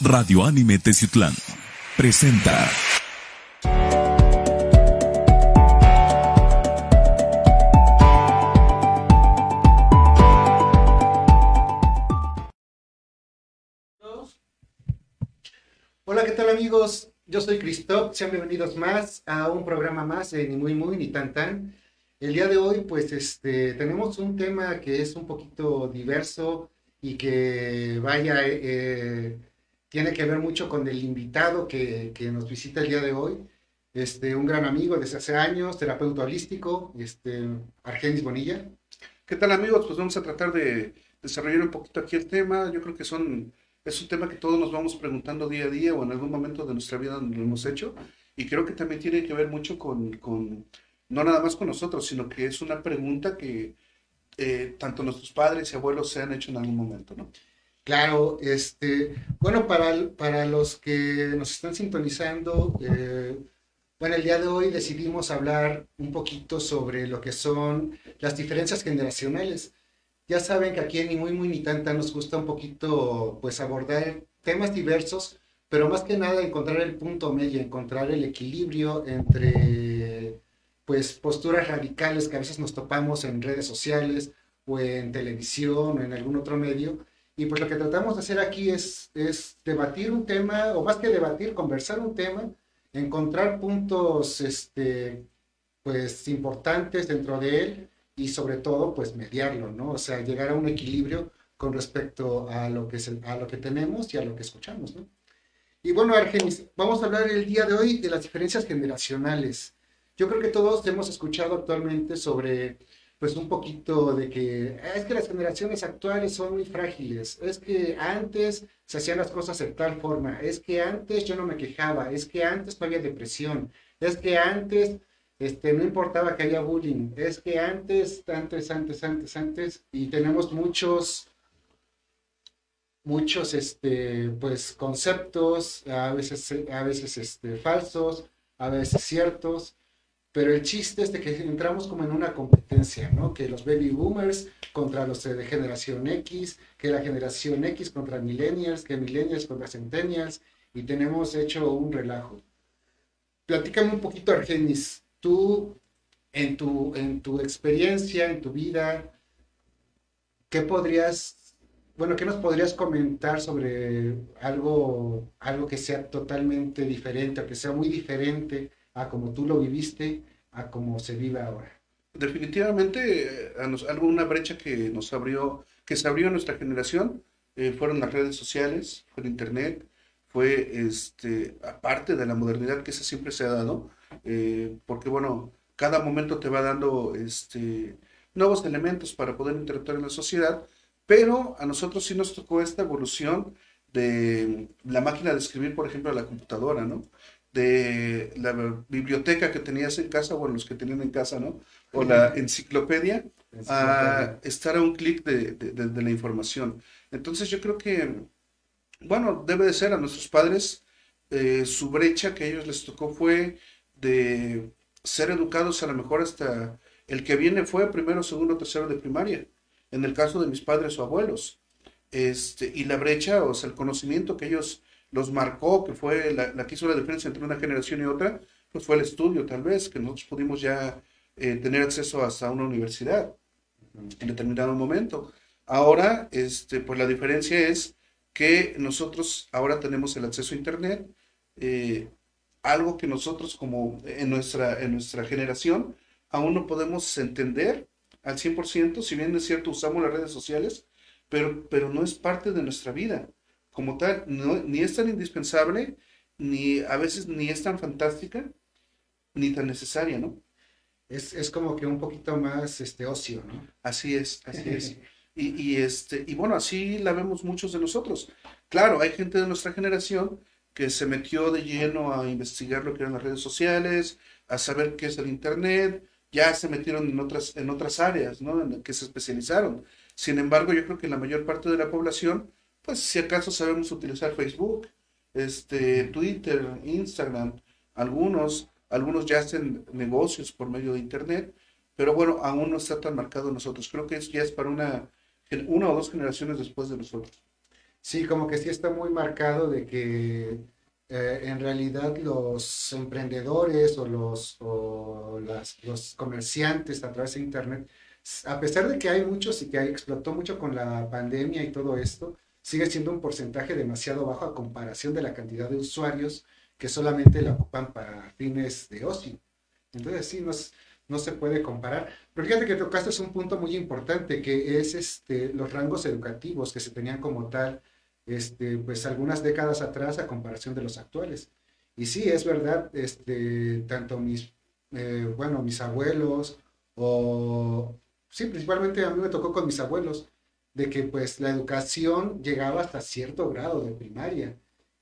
Radio Anime Teciutlán presenta. Hola, ¿qué tal amigos? Yo soy Christoph, sean bienvenidos más a un programa más de Ni Muy Muy Ni Tan Tan. El día de hoy, pues, este, tenemos un tema que es un poquito diverso y que, vaya, eh, tiene que ver mucho con el invitado que, que, nos visita el día de hoy. Este, un gran amigo desde hace años, terapeuta holístico, este, Argenis Bonilla. ¿Qué tal amigos? Pues vamos a tratar de desarrollar un poquito aquí el tema. Yo creo que son es un tema que todos nos vamos preguntando día a día o en algún momento de nuestra vida lo hemos hecho. Y creo que también tiene que ver mucho con, con no nada más con nosotros, sino que es una pregunta que eh, tanto nuestros padres y abuelos se han hecho en algún momento, ¿no? Claro, este, bueno, para, para los que nos están sintonizando, eh, bueno, el día de hoy decidimos hablar un poquito sobre lo que son las diferencias generacionales. Ya saben que aquí en Ni Muy Muy Ni Tanta nos gusta un poquito pues abordar temas diversos, pero más que nada encontrar el punto medio, encontrar el equilibrio entre pues posturas radicales que a veces nos topamos en redes sociales o en televisión o en algún otro medio. Y pues lo que tratamos de hacer aquí es, debatir un tema, o más que debatir, conversar un tema, encontrar puntos este, pues importantes dentro de él y sobre todo pues mediarlo, ¿no? O sea, llegar a un equilibrio con respecto a lo que, es a lo que tenemos y a lo que escuchamos, ¿no? Y bueno, Argenis, vamos a hablar el día de hoy de las diferencias generacionales. Yo creo que todos hemos escuchado actualmente sobre pues un poquito de que ah, es que las generaciones actuales son muy frágiles, es que antes se hacían las cosas de tal forma, es que antes yo no me quejaba, es que antes no había depresión, es que antes este, no importaba que haya bullying, es que antes, antes, antes, antes, antes, y tenemos muchos, muchos, este, pues, conceptos, a veces, a veces, este, falsos, a veces ciertos, pero el chiste es de que entramos como en una competencia, ¿no? Que los baby boomers contra los de generación X, que la generación X contra millennials, que millennials contra centennials, y tenemos hecho un relajo. Platícame un poquito, Argenis, tú, en tu, en tu experiencia, en tu vida, ¿qué podrías, bueno, qué nos podrías comentar sobre algo, algo que sea totalmente diferente, o que sea muy diferente a como tú lo viviste, a como se vive ahora? Definitivamente, eh, alguna brecha que nos abrió, que se abrió en nuestra generación, eh, fueron las redes sociales, fue el internet, fue este, aparte de la modernidad que siempre se ha dado, eh, porque bueno, cada momento te va dando este, nuevos elementos para poder interactuar en la sociedad, pero a nosotros sí nos tocó esta evolución de la máquina de escribir, por ejemplo, de la computadora, ¿no? De la biblioteca que tenías en casa, o los que tenían en casa, ¿no? O la enciclopedia, a estar a un clic de, de, de, la información. Entonces yo creo que, bueno, debe de ser a nuestros padres, eh, su brecha que a ellos les tocó fue de ser educados a lo mejor hasta el que viene fue primero, segundo, tercero de primaria, en el caso de mis padres o abuelos. Este, y la brecha, o sea, el conocimiento que ellos los marcó, que fue la, que hizo la diferencia entre una generación y otra, pues fue el estudio tal vez, que nosotros pudimos ya eh, tener acceso hasta una universidad en determinado momento. Ahora, este, pues la diferencia es que nosotros ahora tenemos el acceso a Internet, eh, algo que nosotros como en nuestra, en nuestra generación aún no podemos entender al 100%, si bien es cierto usamos las redes sociales, pero, pero no es parte de nuestra vida como tal, ni es tan indispensable, ni a veces ni es tan fantástica, ni tan necesaria, ¿no? Es, es como que un poquito más este ocio, ¿no? Así es, así es. Y, y, este, y bueno, así la vemos muchos de nosotros. Claro, hay gente de nuestra generación que se metió de lleno a investigar lo que eran las redes sociales, a saber qué es el Internet, ya se metieron en otras, en otras áreas, ¿no? En que se especializaron. Sin embargo, yo creo que la mayor parte de la población, pues si acaso sabemos utilizar Facebook, este, Twitter, Instagram, algunos, algunos ya hacen negocios por medio de Internet, pero bueno, aún no está tan marcado nosotros. Creo que eso ya es para una, una o dos generaciones después de nosotros. Sí, como que sí está muy marcado de que eh, en realidad los emprendedores o, los, o las, los comerciantes a través de Internet, a pesar de que hay muchos y que explotó mucho con la pandemia y todo esto, sigue siendo un porcentaje demasiado bajo a comparación de la cantidad de usuarios que solamente la ocupan para fines de ocio. Entonces sí, no, no se puede comparar. Pero fíjate que tocaste un punto muy importante, que es este, los rangos educativos que se tenían como tal, este, pues algunas décadas atrás a comparación de los actuales. Y sí, es verdad, este, tanto mis, eh, bueno, mis abuelos o, sí, principalmente a mí me tocó con mis abuelos, de que pues la educación llegaba hasta cierto grado de primaria.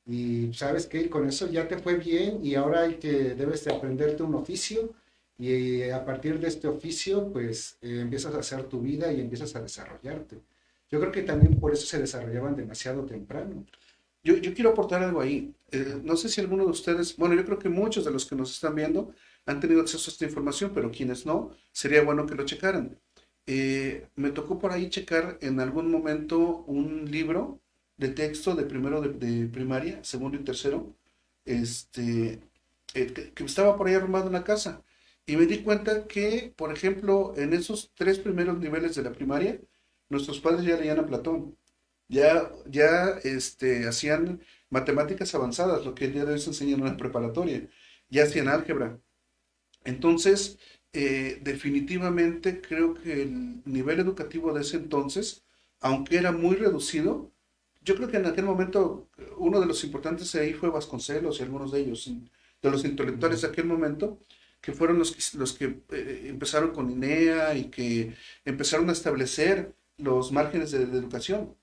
Y sabes que con eso ya te fue bien y ahora hay que, debes de aprenderte un oficio y a partir de este oficio pues eh, empiezas a hacer tu vida y empiezas a desarrollarte. Yo creo que también por eso se desarrollaban demasiado temprano. Yo, yo quiero aportar algo ahí. Eh, no sé si alguno de ustedes, bueno, yo creo que muchos de los que nos están viendo han tenido acceso a esta información, pero quienes no, sería bueno que lo checaran. Eh, me tocó por ahí checar en algún momento un libro de texto de primero de, primaria, segundo y tercero, este, que, que, estaba por ahí armado en la casa. Y me di cuenta que, por ejemplo, en esos tres primeros niveles de la primaria, nuestros padres ya leían a Platón, ya, ya este, hacían matemáticas avanzadas, lo que el día de hoy se enseña en la preparatoria, ya hacían álgebra. Entonces, eh, definitivamente creo que el nivel educativo de ese entonces, aunque era muy reducido, yo creo que en aquel momento uno de los importantes ahí fue Vasconcelos y algunos de ellos, de los intelectuales de aquel momento, que fueron los que, los que eh, empezaron con INEA y que empezaron a establecer los márgenes de, educación.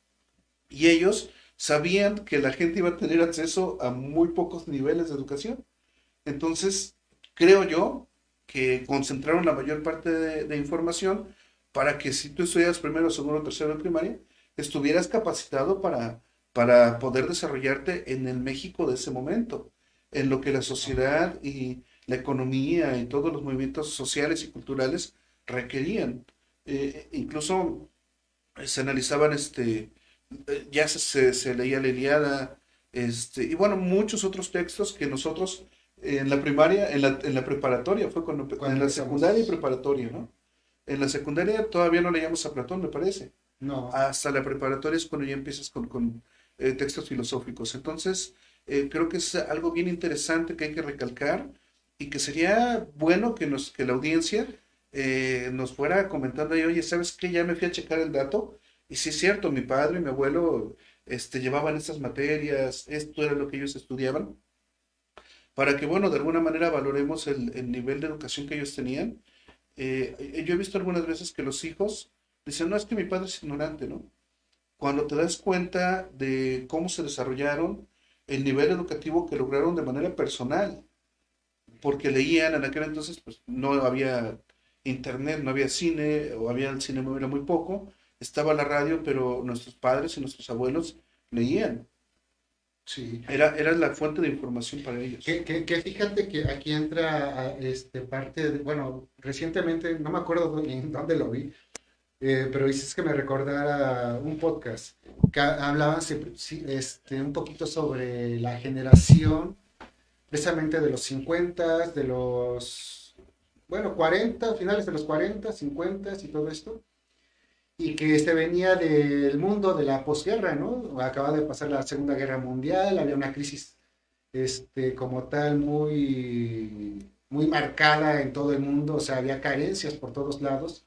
Y ellos sabían que la gente iba a tener acceso a muy pocos niveles de educación. Entonces, creo yo que concentraron la mayor parte de, información para que si tú estudias primero, segundo, tercero de primaria, estuvieras capacitado para, para poder desarrollarte en el México de ese momento, en lo que la sociedad y la economía y todos los movimientos sociales y culturales requerían. Eh, incluso se analizaban, este, ya se, se, leía la Iliada, este, y bueno, muchos otros textos que nosotros en la primaria, en la, en la preparatoria, fue cuando, en la secundaria y preparatoria, ¿no? En la secundaria todavía no leíamos a Platón, me parece. No. Hasta la preparatoria es cuando ya empiezas con, con textos filosóficos. Entonces, creo que es algo bien interesante que hay que recalcar y que sería bueno que, nos, que la audiencia eh, nos fuera comentando ahí, oye, ¿sabes qué? Ya me fui a checar el dato y sí es cierto, mi padre y mi abuelo este, llevaban estas materias, esto era lo que ellos estudiaban, para que, bueno, de alguna manera valoremos el, el nivel de educación que ellos tenían. Eh, yo he visto algunas veces que los hijos dicen, no, es que mi padre es ignorante, ¿no? Cuando te das cuenta de cómo se desarrollaron, el nivel educativo que lograron de manera personal, porque leían en aquel entonces, pues no había internet, no había cine, o había el cine muy, muy poco, estaba la radio, pero nuestros padres y nuestros abuelos leían. Sí. Era, era la fuente de información para ellos. Que, que, fíjate que aquí entra este parte, bueno, recientemente, no me acuerdo en dónde lo vi, eh, pero dices que me recordara un podcast que hablaban este, un poquito sobre la generación precisamente de los 50, de los, bueno, 40, finales de los 40, 50 y todo esto, y que este venía del mundo de la posguerra, ¿no? Acaba de pasar la Segunda Guerra Mundial, había una crisis este, como tal muy, muy marcada en todo el mundo, o sea, había carencias por todos lados.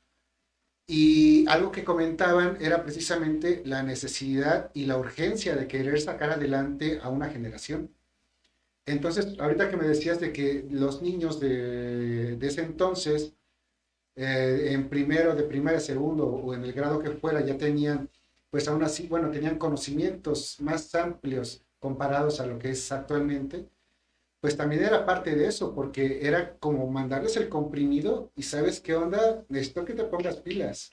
Y algo que comentaban era precisamente la necesidad y la urgencia de querer sacar adelante a una generación entonces, ahorita que me decías de que los niños de, ese entonces, eh, en primero, de primaria, segundo o en el grado que fuera, ya tenían, pues aún así, bueno, tenían conocimientos más amplios comparados a lo que es actualmente, pues también era parte de eso, porque era como mandarles el comprimido y sabes qué onda, necesito que te pongas pilas.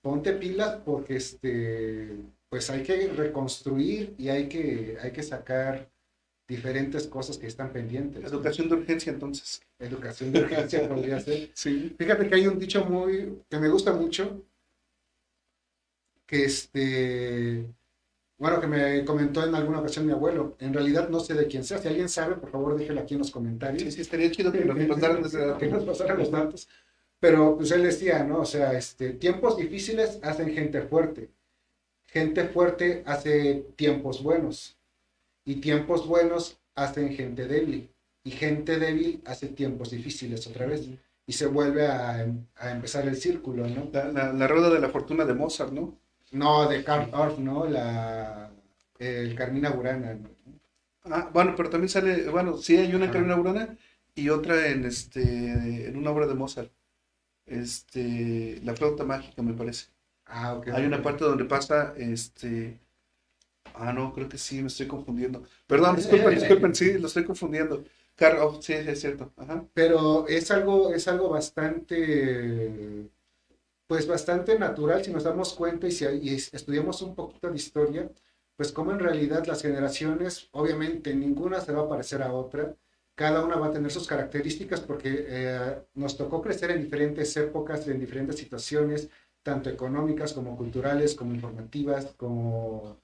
Ponte pilas porque este, pues hay que reconstruir y hay que, hay que sacar diferentes cosas que están pendientes. Educación de urgencia, entonces. Educación de urgencia podría ser. Sí. Fíjate que hay un dicho muy, que me gusta mucho, que este, bueno, que me comentó en alguna ocasión mi abuelo. En realidad no sé de quién sea. Si alguien sabe, por favor, déjelo aquí en los comentarios. Sí, sí, estaría chido que nos pasaran que nos pasaran los datos. Pero pues él decía, ¿no? O sea, este, tiempos difíciles hacen gente fuerte. Gente fuerte hace tiempos buenos. Y tiempos buenos hacen gente débil. Y gente débil hace tiempos difíciles otra vez. Y se vuelve a, a empezar el círculo, ¿no? La, la, la rueda de la fortuna de Mozart, ¿no? No, de Karl Orff, ¿no? La, el Carmina Burana. ¿no? Ah, bueno, pero también sale, bueno, sí hay una en Ajá. Carolina Burana y otra en este en una obra de Mozart. Este, La flauta mágica, me parece. Ah, ok. Hay una parte donde pasa este Ah, no, creo que sí, me estoy confundiendo. Perdón, disculpen, disculpen, sí, lo estoy confundiendo. Car oh, sí, sí, es cierto. Ajá. Pero es algo, es algo bastante, pues bastante natural si nos damos cuenta y si y estudiamos un poquito de historia, pues como en realidad las generaciones, obviamente ninguna se va a parecer a otra, cada una va a tener sus características porque eh, nos tocó crecer en diferentes épocas, en diferentes situaciones, tanto económicas como culturales, como informativas, como,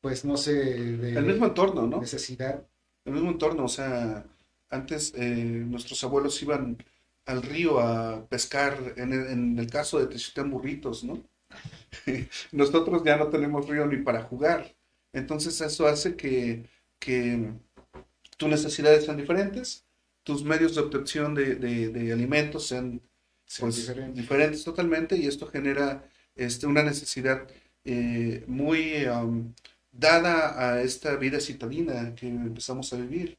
pues no sé, de El mismo entorno, ¿no? necesidad. El mismo entorno, o sea, antes eh, nuestros abuelos iban al río a pescar, en el, en el caso de Teciutlán burritos, ¿no? Nosotros ya no tenemos río ni para jugar. Entonces eso hace que, que tus necesidades sean diferentes, tus medios de obtención de, de- de alimentos sean pues, diferentes. diferentes totalmente y esto genera este, una necesidad eh, muy am, dada a esta vida citadina que empezamos a vivir,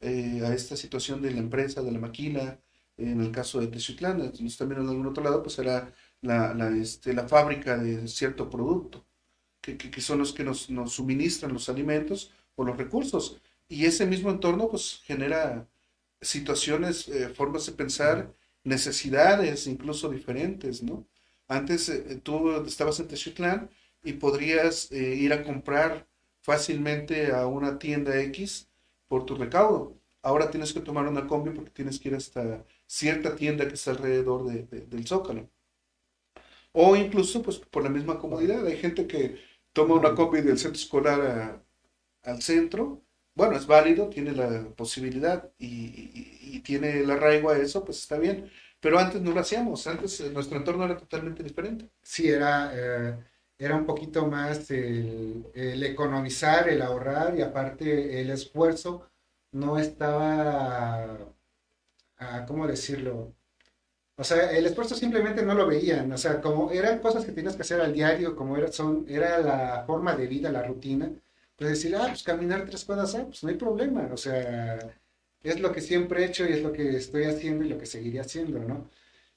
eh, a esta situación de la empresa, de la maquila, en el caso de Teciutlán, entonces también en algún otro lado, pues era la, la, este, la fábrica de cierto producto, que, que, son los que nos, nos suministran los alimentos o los recursos. Y ese mismo entorno pues genera situaciones, eh, formas de pensar, necesidades incluso diferentes, ¿no? Antes eh, tú estabas en Teciutlán y podrías eh, ir a comprar fácilmente a una tienda X por tu recaudo. Ahora tienes que tomar una combi porque tienes que ir hasta cierta tienda que está alrededor de- de- del Zócalo. O incluso pues por la misma comodidad. Hay gente que toma una combi del centro escolar al centro. Bueno, es válido, tiene la posibilidad y tiene el arraigo a eso, pues está bien. Pero antes no lo hacíamos, antes eh, nuestro entorno era totalmente diferente. Sí, era, eh, era un poquito más el, economizar, el ahorrar y aparte el esfuerzo no estaba, ah, ¿cómo decirlo? O sea, el esfuerzo simplemente no lo veían, o sea, como eran cosas que tienes que hacer al diario, como era, son, era la forma de vida, la rutina, pues decir, ah, pues caminar tres cuadras, ah, pues no hay problema, o sea, es lo que siempre he hecho y es lo que estoy haciendo y lo que seguiré haciendo, ¿no?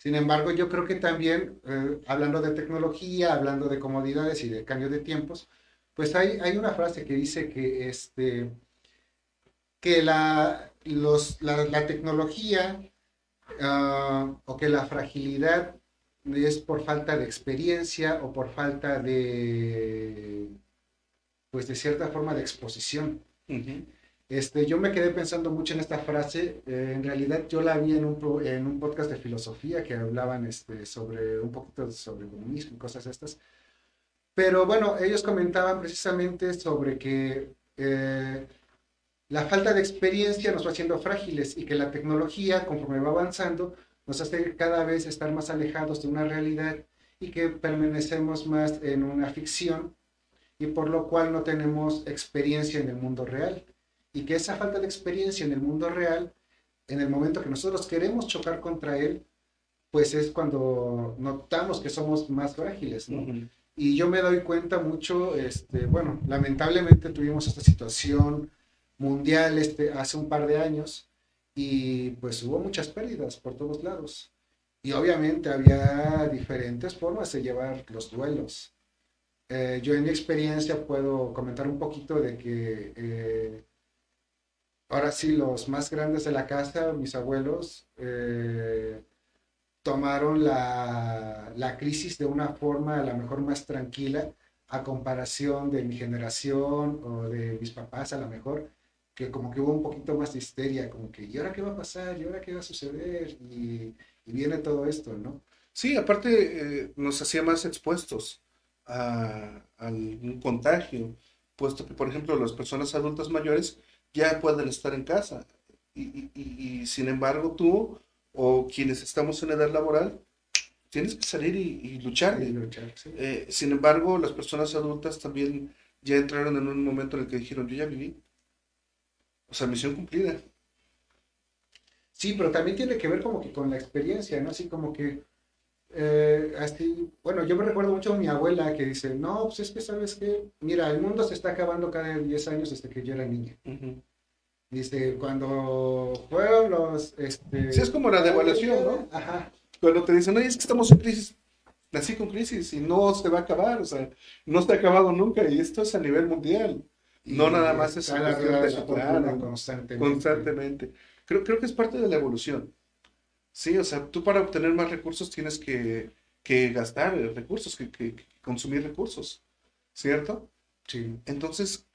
Sin embargo, yo creo que también, eh, hablando de tecnología, hablando de comodidades y de cambio de tiempos, pues hay, hay una frase que dice que, este, que la, los, la, tecnología ah, o que la fragilidad es por falta de experiencia o por falta de, pues de cierta forma de exposición. Ujú. Este, yo me quedé pensando mucho en esta frase. eh, en realidad yo la vi en un, en un podcast de filosofía que hablaban este, sobre un poquito sobre comunismo y cosas estas. Pero bueno, ellos comentaban precisamente sobre que eh, la falta de experiencia nos va haciendo frágiles y que la tecnología, conforme va avanzando, nos hace cada vez estar más alejados de una realidad y que permanecemos más en una ficción y por lo cual no tenemos experiencia en el mundo real y que esa falta de experiencia en el mundo real, en el momento que nosotros queremos chocar contra él, pues es cuando notamos que somos más frágiles, ¿no? Ujú. Y yo me doy cuenta mucho, este, bueno, lamentablemente tuvimos esta situación mundial este, hace un par de años y pues hubo muchas pérdidas por todos lados. Y obviamente había diferentes formas de llevar los duelos. Eh, yo en mi experiencia puedo comentar un poquito de que eh, ahora sí los más grandes de la casa, mis abuelos, eh, tomaron la, la crisis de una forma a lo mejor más tranquila a comparación de mi generación o de mis papás a lo mejor, que como que hubo un poquito más de histeria, como que ¿y ahora qué va a pasar? ¿y ahora qué va a suceder? Y, viene todo esto, ¿no? Sí, aparte eh, nos hacía más expuestos. a, un contagio, puesto que, por ejemplo, las personas adultas mayores ya pueden estar en casa. Y, sin embargo, tú o quienes estamos en edad laboral, tienes que salir y, luchar. Eh, sin embargo, las personas adultas también ya entraron en un momento en el que dijeron, yo ya viví. O sea, misión cumplida. Sí, pero también tiene que ver como que con la experiencia, ¿no? Así como que, eh, así, bueno, yo me recuerdo mucho a mi abuela que dice, no, pues es que, ¿sabes qué? Mira, el mundo se está acabando cada 10 años desde que yo era niña. Dice, cuando fueron los, este... Sí, es como la devaluación, ¿no? Ajá. Cuando te dicen, oye, es que estamos en crisis, nací con crisis y no se va a acabar, o sea, no se ha acabado nunca y esto es a nivel mundial. no nada más es la de constantemente. constantemente. Creo, creo que es parte de la evolución. Sí, o sea, tú para obtener más recursos tienes que, que gastar recursos, que, que, consumir recursos, ¿cierto? Sí. Entonces,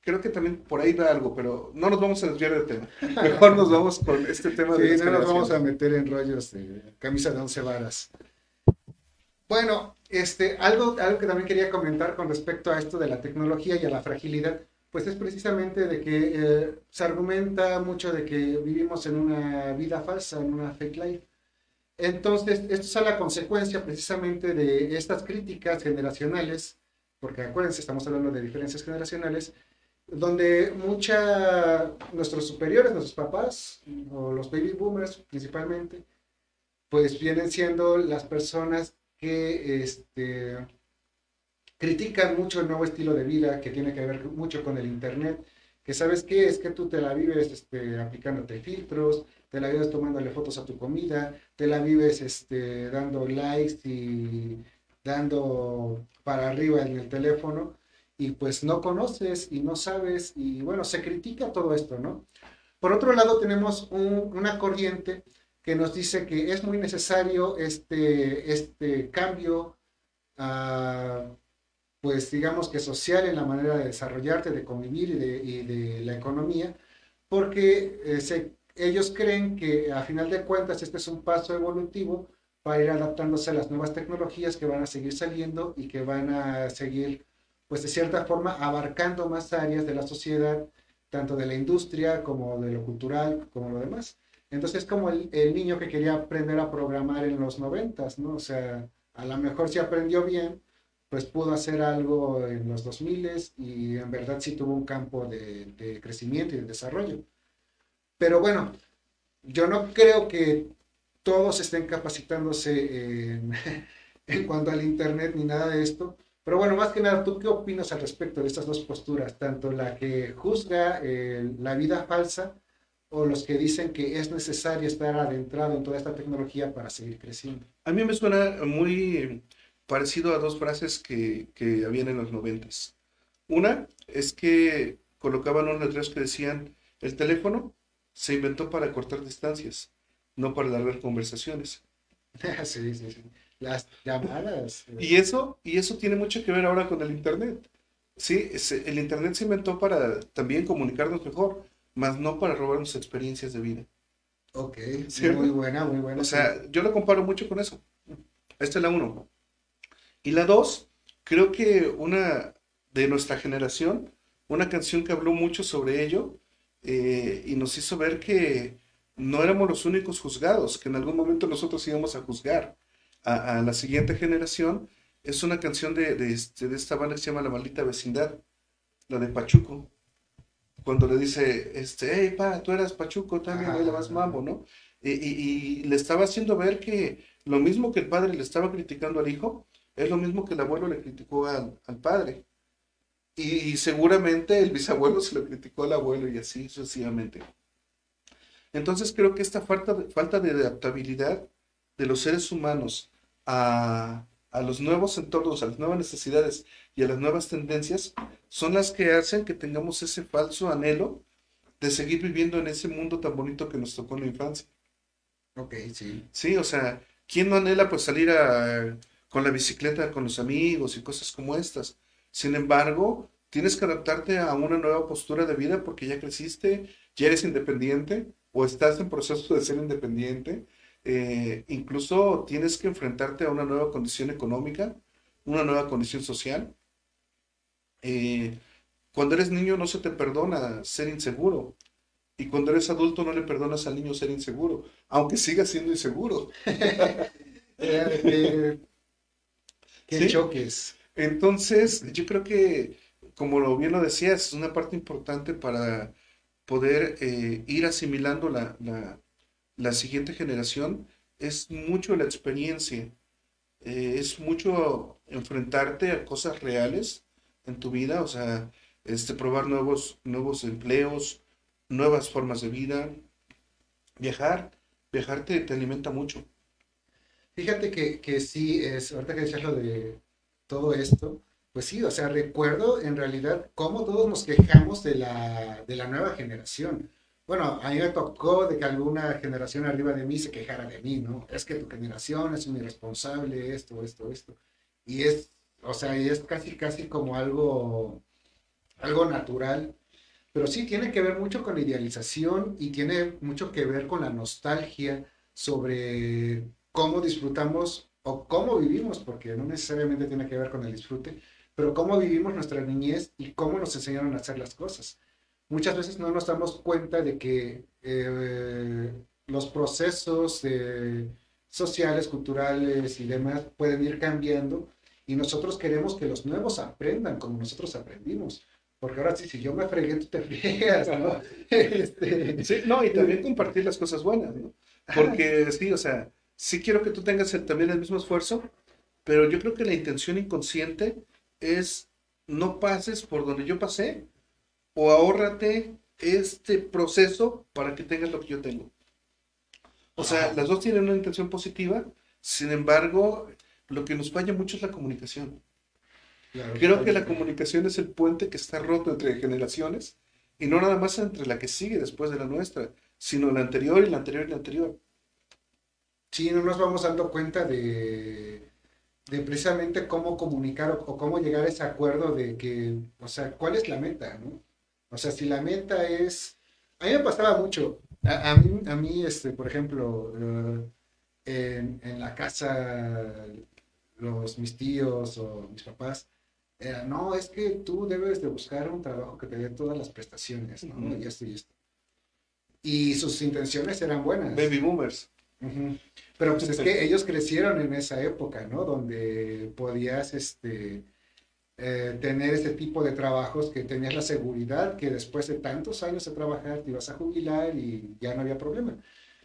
creo que también por ahí va algo, pero no nos vamos a desviar del tema. Mejor nos vamos con este tema de Sí, no nos vamos a meter en rollos de camisa de once varas. Bueno, este, algo, algo que también quería comentar con respecto a esto de la tecnología y a la fragilidad pues es precisamente de que eh, se argumenta mucho de que vivimos en una vida falsa, en una fake life. Entonces, esto es la consecuencia precisamente de estas críticas generacionales, porque acuérdense, estamos hablando de diferencias generacionales, donde mucha, nuestros superiores, nuestros papás, o los baby boomers principalmente, pues vienen siendo las personas que este, critican mucho el nuevo estilo de vida que tiene que ver mucho con el Internet, que sabes qué es que tú te la vives este, aplicándote filtros, te la vives tomándole fotos a tu comida, te la vives este, dando likes y dando para arriba en el teléfono y pues no conoces y no sabes y bueno, se critica todo esto, ¿no? Por otro lado tenemos una corriente que nos dice que es muy necesario este, este cambio pues digamos que social en la manera de desarrollarte, de convivir y de, la economía, porque eh, ellos creen que a final de cuentas este es un paso evolutivo para ir adaptándose a las nuevas tecnologías que van a seguir saliendo y que van a seguir, pues de cierta forma, abarcando más áreas de la sociedad, tanto de la industria como de lo cultural, como lo demás. Entonces, como el, niño que quería aprender a programar en los noventas, ¿no? O sea, a lo mejor si aprendió bien, pues pudo hacer algo en los 2000 y en verdad sí tuvo un campo de, crecimiento y de desarrollo. Pero bueno, yo no creo que todos estén capacitándose en, cuanto al Internet ni nada de esto. Pero bueno, más que nada, ¿tú qué opinas al respecto de estas dos posturas? Tanto la que juzga eh, la vida falsa o los que dicen que es necesario estar adentrado en toda esta tecnología para seguir creciendo. A mí me suena muy parecido a dos frases que, que habían en los noventas. Una es que colocaban unos letreros que decían, el teléfono se inventó para cortar distancias, no para alargar conversaciones. sí, sí, sí. Las llamadas. Eh. Y eso, y eso tiene mucho que ver ahora con el Internet. Sí, el Internet se inventó para también comunicarnos mejor, más no para robarnos experiencias de vida. Ok, muy buena, muy buena. O sea, yo lo comparo mucho con eso. Esta es la uno. Y la dos, creo que una de nuestra generación, una canción que habló mucho sobre ello eh, y nos hizo ver que no éramos los únicos juzgados, que en algún momento nosotros íbamos a juzgar a, la siguiente generación, es una canción de, este, de, esta banda que se llama La Maldita Vecindad, la de Pachuco. Cuando le dice, este, hey, pa, tú eras Pachuco, también le más mambo, ¿no? Y, y, le estaba haciendo ver que lo mismo que el padre le estaba criticando al hijo, es lo mismo que el abuelo le criticó al, padre. Y, seguramente el bisabuelo se lo criticó al abuelo y así sucesivamente. Entonces creo que esta falta de, falta de adaptabilidad de los seres humanos a, a los nuevos entornos, a las nuevas necesidades y a las nuevas tendencias son las que hacen que tengamos ese falso anhelo de seguir viviendo en ese mundo tan bonito que nos tocó en la infancia. Ok, sí. Sí, o sea, ¿quién no anhela pues salir a con la bicicleta con los amigos y cosas como estas. Sin embargo, tienes que adaptarte a una nueva postura de vida porque ya creciste, ya eres independiente o estás en proceso de ser independiente. Eh, incluso tienes que enfrentarte a una nueva condición económica una nueva condición social. Eh, cuando eres niño no se te perdona ser inseguro. Y cuando eres adulto no le perdonas al niño ser inseguro, aunque siga siendo inseguro. Eh, qué choques. Entonces, yo creo que, como lo bien lo decías, es una parte importante para poder eh, ir asimilando la, la, siguiente generación. Es mucho la experiencia, eh, es mucho enfrentarte a cosas reales en tu vida, o sea, este, probar nuevos, nuevos empleos, nuevas formas de vida. Viajar, viajar te, alimenta mucho. Fíjate que, que, sí, es, ahorita que decías lo de todo esto, pues sí, o sea, recuerdo en realidad cómo todos nos quejamos de la, de la nueva generación. Bueno, a mí me tocó de que alguna generación arriba de mí se quejara de mí, ¿no? Es que tu generación es un irresponsable, esto, esto, esto. Y es, o sea, y es casi, casi como algo, algo natural pero sí tiene que ver mucho con la idealización y tiene mucho que ver con la nostalgia sobre cómo disfrutamos o cómo vivimos, porque no necesariamente tiene que ver con el disfrute, pero cómo vivimos nuestra niñez y cómo nos enseñaron a hacer las cosas. Muchas veces no nos damos cuenta de que eh, los procesos sociales, culturales y demás pueden ir cambiando y nosotros queremos que los nuevos aprendan como nosotros aprendimos. Porque ahora sí, si yo me fregué, tú te friegas, ¿no? Este, sí, no, y también compartir las cosas buenas, ¿no? Porque sí, o sea, sí quiero que tú tengas también el mismo esfuerzo, pero yo creo que la intención inconsciente es no pases por donde yo pasé o ahórrate este proceso para que tengas lo que yo tengo. O sea, las dos tienen una intención positiva, sin embargo, lo que nos falla mucho es la comunicación. Creo que la comunicación es el puente que está roto entre generaciones y no nada más entre la que sigue después de la nuestra, sino la anterior y la anterior y la anterior. Sí, no nos vamos dando cuenta de, de precisamente cómo comunicar o, cómo llegar a ese acuerdo de que, o sea, cuál es la meta, ¿no? O sea, si la meta es... A mí me pasaba mucho. A, mí, a mí, este, por ejemplo, eh, en, en, la casa, los, mis tíos o mis papás, no, es que tú debes de buscar un trabajo que te dé todas las prestaciones, ¿no? Y esto y esto. Y sus intenciones eran buenas. Baby boomers. Pero pues es que ellos crecieron en esa época, ¿no? Donde podías, este, eh, tener ese tipo de trabajos que tenías la seguridad que después de tantos años de trabajar te ibas a jubilar y ya no había problema.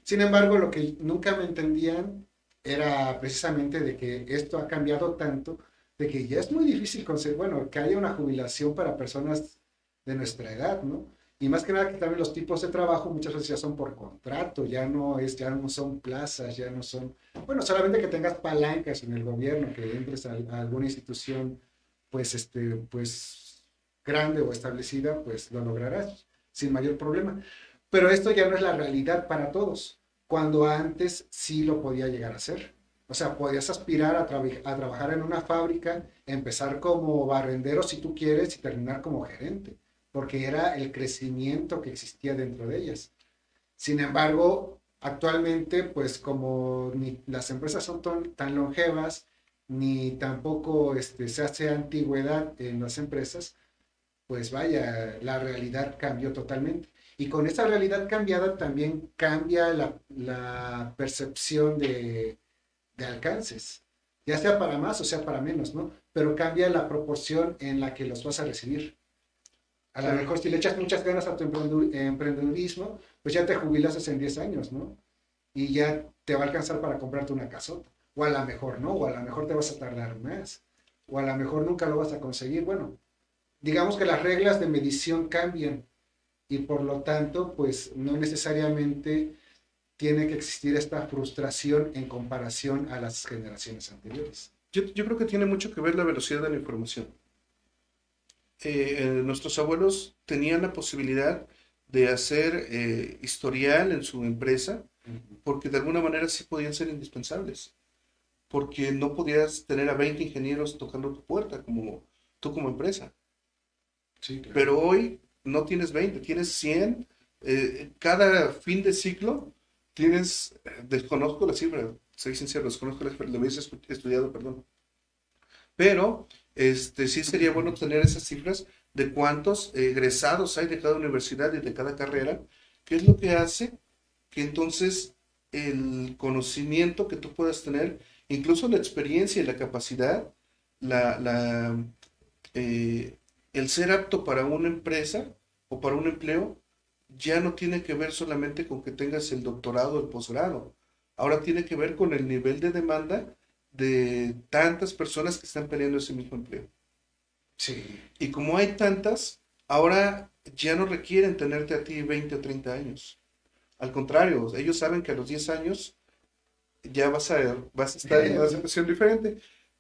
Sin embargo, lo que nunca me entendían era precisamente de que esto ha cambiado tanto de que ya es muy difícil conseguir, bueno, que haya una jubilación para personas de nuestra edad, ¿no? Y más que nada que también los tipos de trabajo muchas veces ya son por contrato, ya no es, ya no son plazas, ya no son, bueno, solamente que tengas palancas en el gobierno, que entres a, alguna institución, pues, este, pues, grande o establecida, pues lo lograrás sin mayor problema. Pero esto ya no es la realidad para todos, cuando antes sí lo podía llegar a ser. O sea, podías aspirar a, a, trabajar en una fábrica, empezar como barrendero si tú quieres y terminar como gerente, porque era el crecimiento que existía dentro de ellas. Sin embargo, actualmente, pues como ni las empresas son tan, longevas, ni tampoco este, se hace antigüedad en las empresas, pues vaya, la realidad cambió totalmente. Y con esa realidad cambiada también cambia la, percepción de de alcances, ya sea para más o sea para menos, ¿no? Pero cambia la proporción en la que los vas a recibir. A lo mejor si le echas muchas ganas a tu emprendedurismo, pues ya te jubilas en 10 años, ¿no? Y ya te va a alcanzar para comprarte una casota. O a lo mejor no, o a lo mejor te vas a tardar más. O a lo mejor nunca lo vas a conseguir. Bueno, digamos que las reglas de medición cambian y por lo tanto, pues no necesariamente tiene que existir esta frustración en comparación a las generaciones anteriores. Yo, creo que tiene mucho que ver la velocidad de la información. Eh, eh, nuestros abuelos tenían la posibilidad de hacer eh, historial en su empresa porque de alguna manera sí podían ser indispensables. Porque no podías tener a 20 ingenieros tocando tu puerta como tú como empresa. Pero hoy no tienes 20, tienes 100. cada fin de ciclo tienes, desconozco la cifra, soy sincero, desconozco la cifra, lo hubiese estudiado, perdón. Pero este, sí sería bueno tener esas cifras de cuántos egresados hay de cada universidad y de cada carrera, qué es lo que hace que entonces el conocimiento que tú puedas tener, incluso la experiencia y la capacidad, eh, el ser apto para una empresa o para un empleo, ya no tiene que ver solamente con que tengas el doctorado o el posgrado. Ahora tiene que ver con el nivel de demanda de tantas personas que están peleando ese mismo empleo. Sí. Y como hay tantas, ahora ya no requieren tenerte a ti 20 o 30 años. Al contrario, ellos saben que a los 10 años ya vas a, vas a estar en una situación diferente.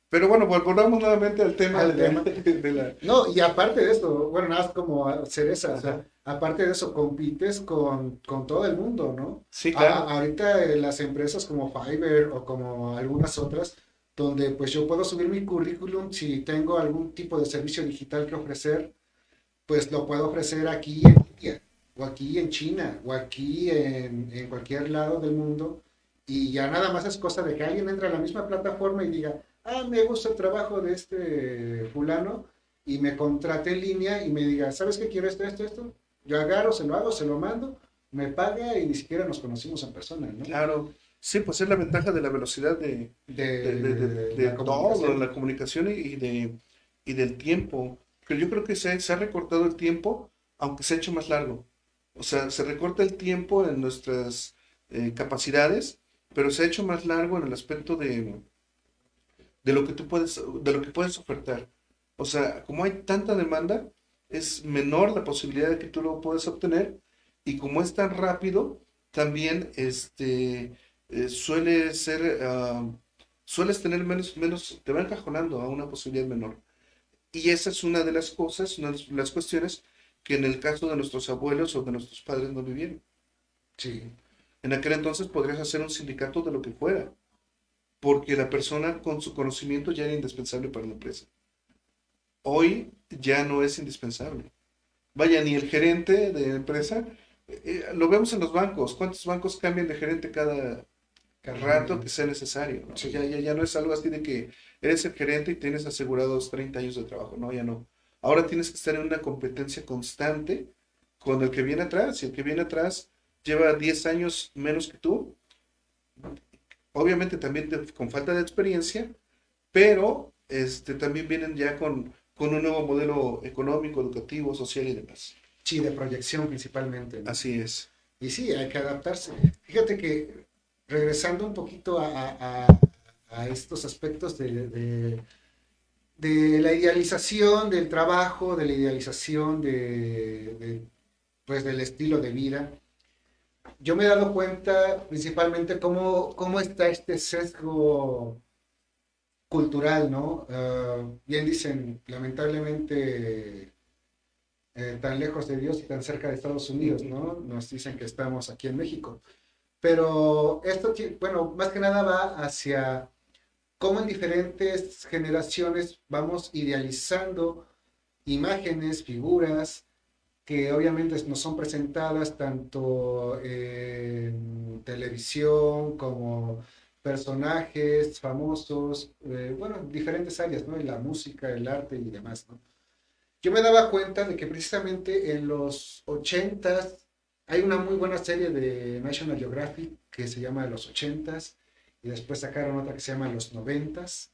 Pero bueno, volvamos nuevamente al tema, Al de, tema. de la... No, y aparte de esto, bueno, nada más como cereza, o sea, aparte de eso, compites con, con todo el mundo, ¿no? Sí, A- claro. ahorita eh, las empresas como Fiverr o como algunas otras, donde pues yo puedo subir mi currículum si tengo algún tipo de servicio digital que ofrecer, pues lo puedo ofrecer aquí en India, o aquí en China, o aquí en, en cualquier lado del mundo, y ya nada más es cosa de que alguien entre a la misma plataforma y diga, ah, me gusta el trabajo de este fulano, y me contrate en línea y me diga, ¿sabes qué quiero esto, esto, esto? Yo agarro, se lo hago, se lo mando, me paga y ni siquiera nos conocimos en persona, ¿no? Claro. Sí, pues es la ventaja de la velocidad de, De, de, de- la todo, comunicación. la comunicación y, y de, y del tiempo. Pero yo creo que se, se ha recortado el tiempo, aunque se ha hecho más largo. O sea, se recorta el tiempo en nuestras eh, capacidades, pero se ha hecho más largo en el aspecto de, de lo que tú puedes, de lo que puedes ofertar. O sea, como hay tanta demanda, es menor la posibilidad de que tú lo puedas obtener y como es tan rápido, también este, eh, suele ser, ah, sueles tener menos, menos, te va encajonando a una posibilidad menor. Y esa es una de las cosas, una de las cuestiones que en el caso de nuestros abuelos o de nuestros padres no vivieron. Sí, En aquel entonces podrías hacer un sindicato de lo que fuera, porque la persona con su conocimiento ya era indispensable para la empresa. Hoy ya no es indispensable. Vaya, ni el gerente de la empresa, eh, eh, lo vemos en los bancos. ¿Cuántos bancos cambian de gerente cada rato que sea necesario? ¿no? Sí. Ya, ya, ya no es algo así de que eres el gerente y tienes asegurados 30 años de trabajo. No, ya no. Ahora tienes que estar en una competencia constante con el que viene atrás. Y el que viene atrás lleva 10 años menos que tú. Obviamente también te- con falta de experiencia, pero este, también vienen ya con, con un nuevo modelo económico, educativo, social y demás. sí, de proyección principalmente. ¿no? Así es. Y sí, hay que adaptarse. Fíjate que regresando un poquito a, estos aspectos de, la idealización del trabajo, de la idealización de, de, pues, del estilo de vida, yo me he dado cuenta principalmente cómo, cómo está este sesgo cultural, ¿no? Ah, bien dicen, lamentablemente eh, tan lejos de Dios y tan cerca de Estados Unidos, ¿no? Nos dicen que estamos aquí en México. Pero esto, bueno, más que nada va hacia cómo en diferentes generaciones vamos idealizando imágenes, figuras, que obviamente nos son presentadas tanto en televisión como personajes famosos, eh, bueno, en diferentes áreas, ¿no? En la música, el arte y demás, ¿no? Yo me daba cuenta de que precisamente en los 80s hay una muy buena serie de National Geographic que se llama Los 80s y después sacaron otra que se llama Los 90s.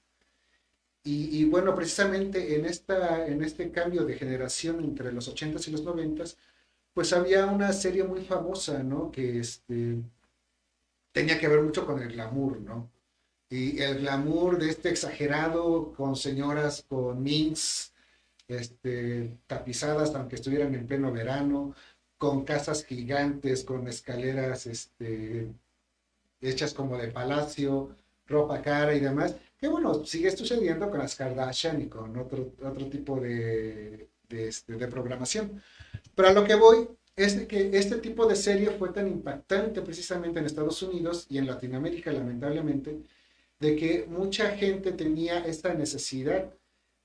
Y, y bueno, precisamente en, esta, en este cambio de generación entre los 80s y los 90s, pues había una serie muy famosa, ¿no? Que este, tenía que ver mucho con el glamour, ¿no? Y el glamour de este exagerado con señoras con minks, este, tapizadas, aunque estuvieran en pleno verano, con casas gigantes, con escaleras este, hechas como de palacio, ropa cara y demás. Que bueno, sigue sucediendo con las Kardashian y con otro, otro tipo de, de, este, de programación. Pero a lo que voy es de que este tipo de serie fue tan impactante precisamente en Estados Unidos y en Latinoamérica, lamentablemente, de que mucha gente tenía esta necesidad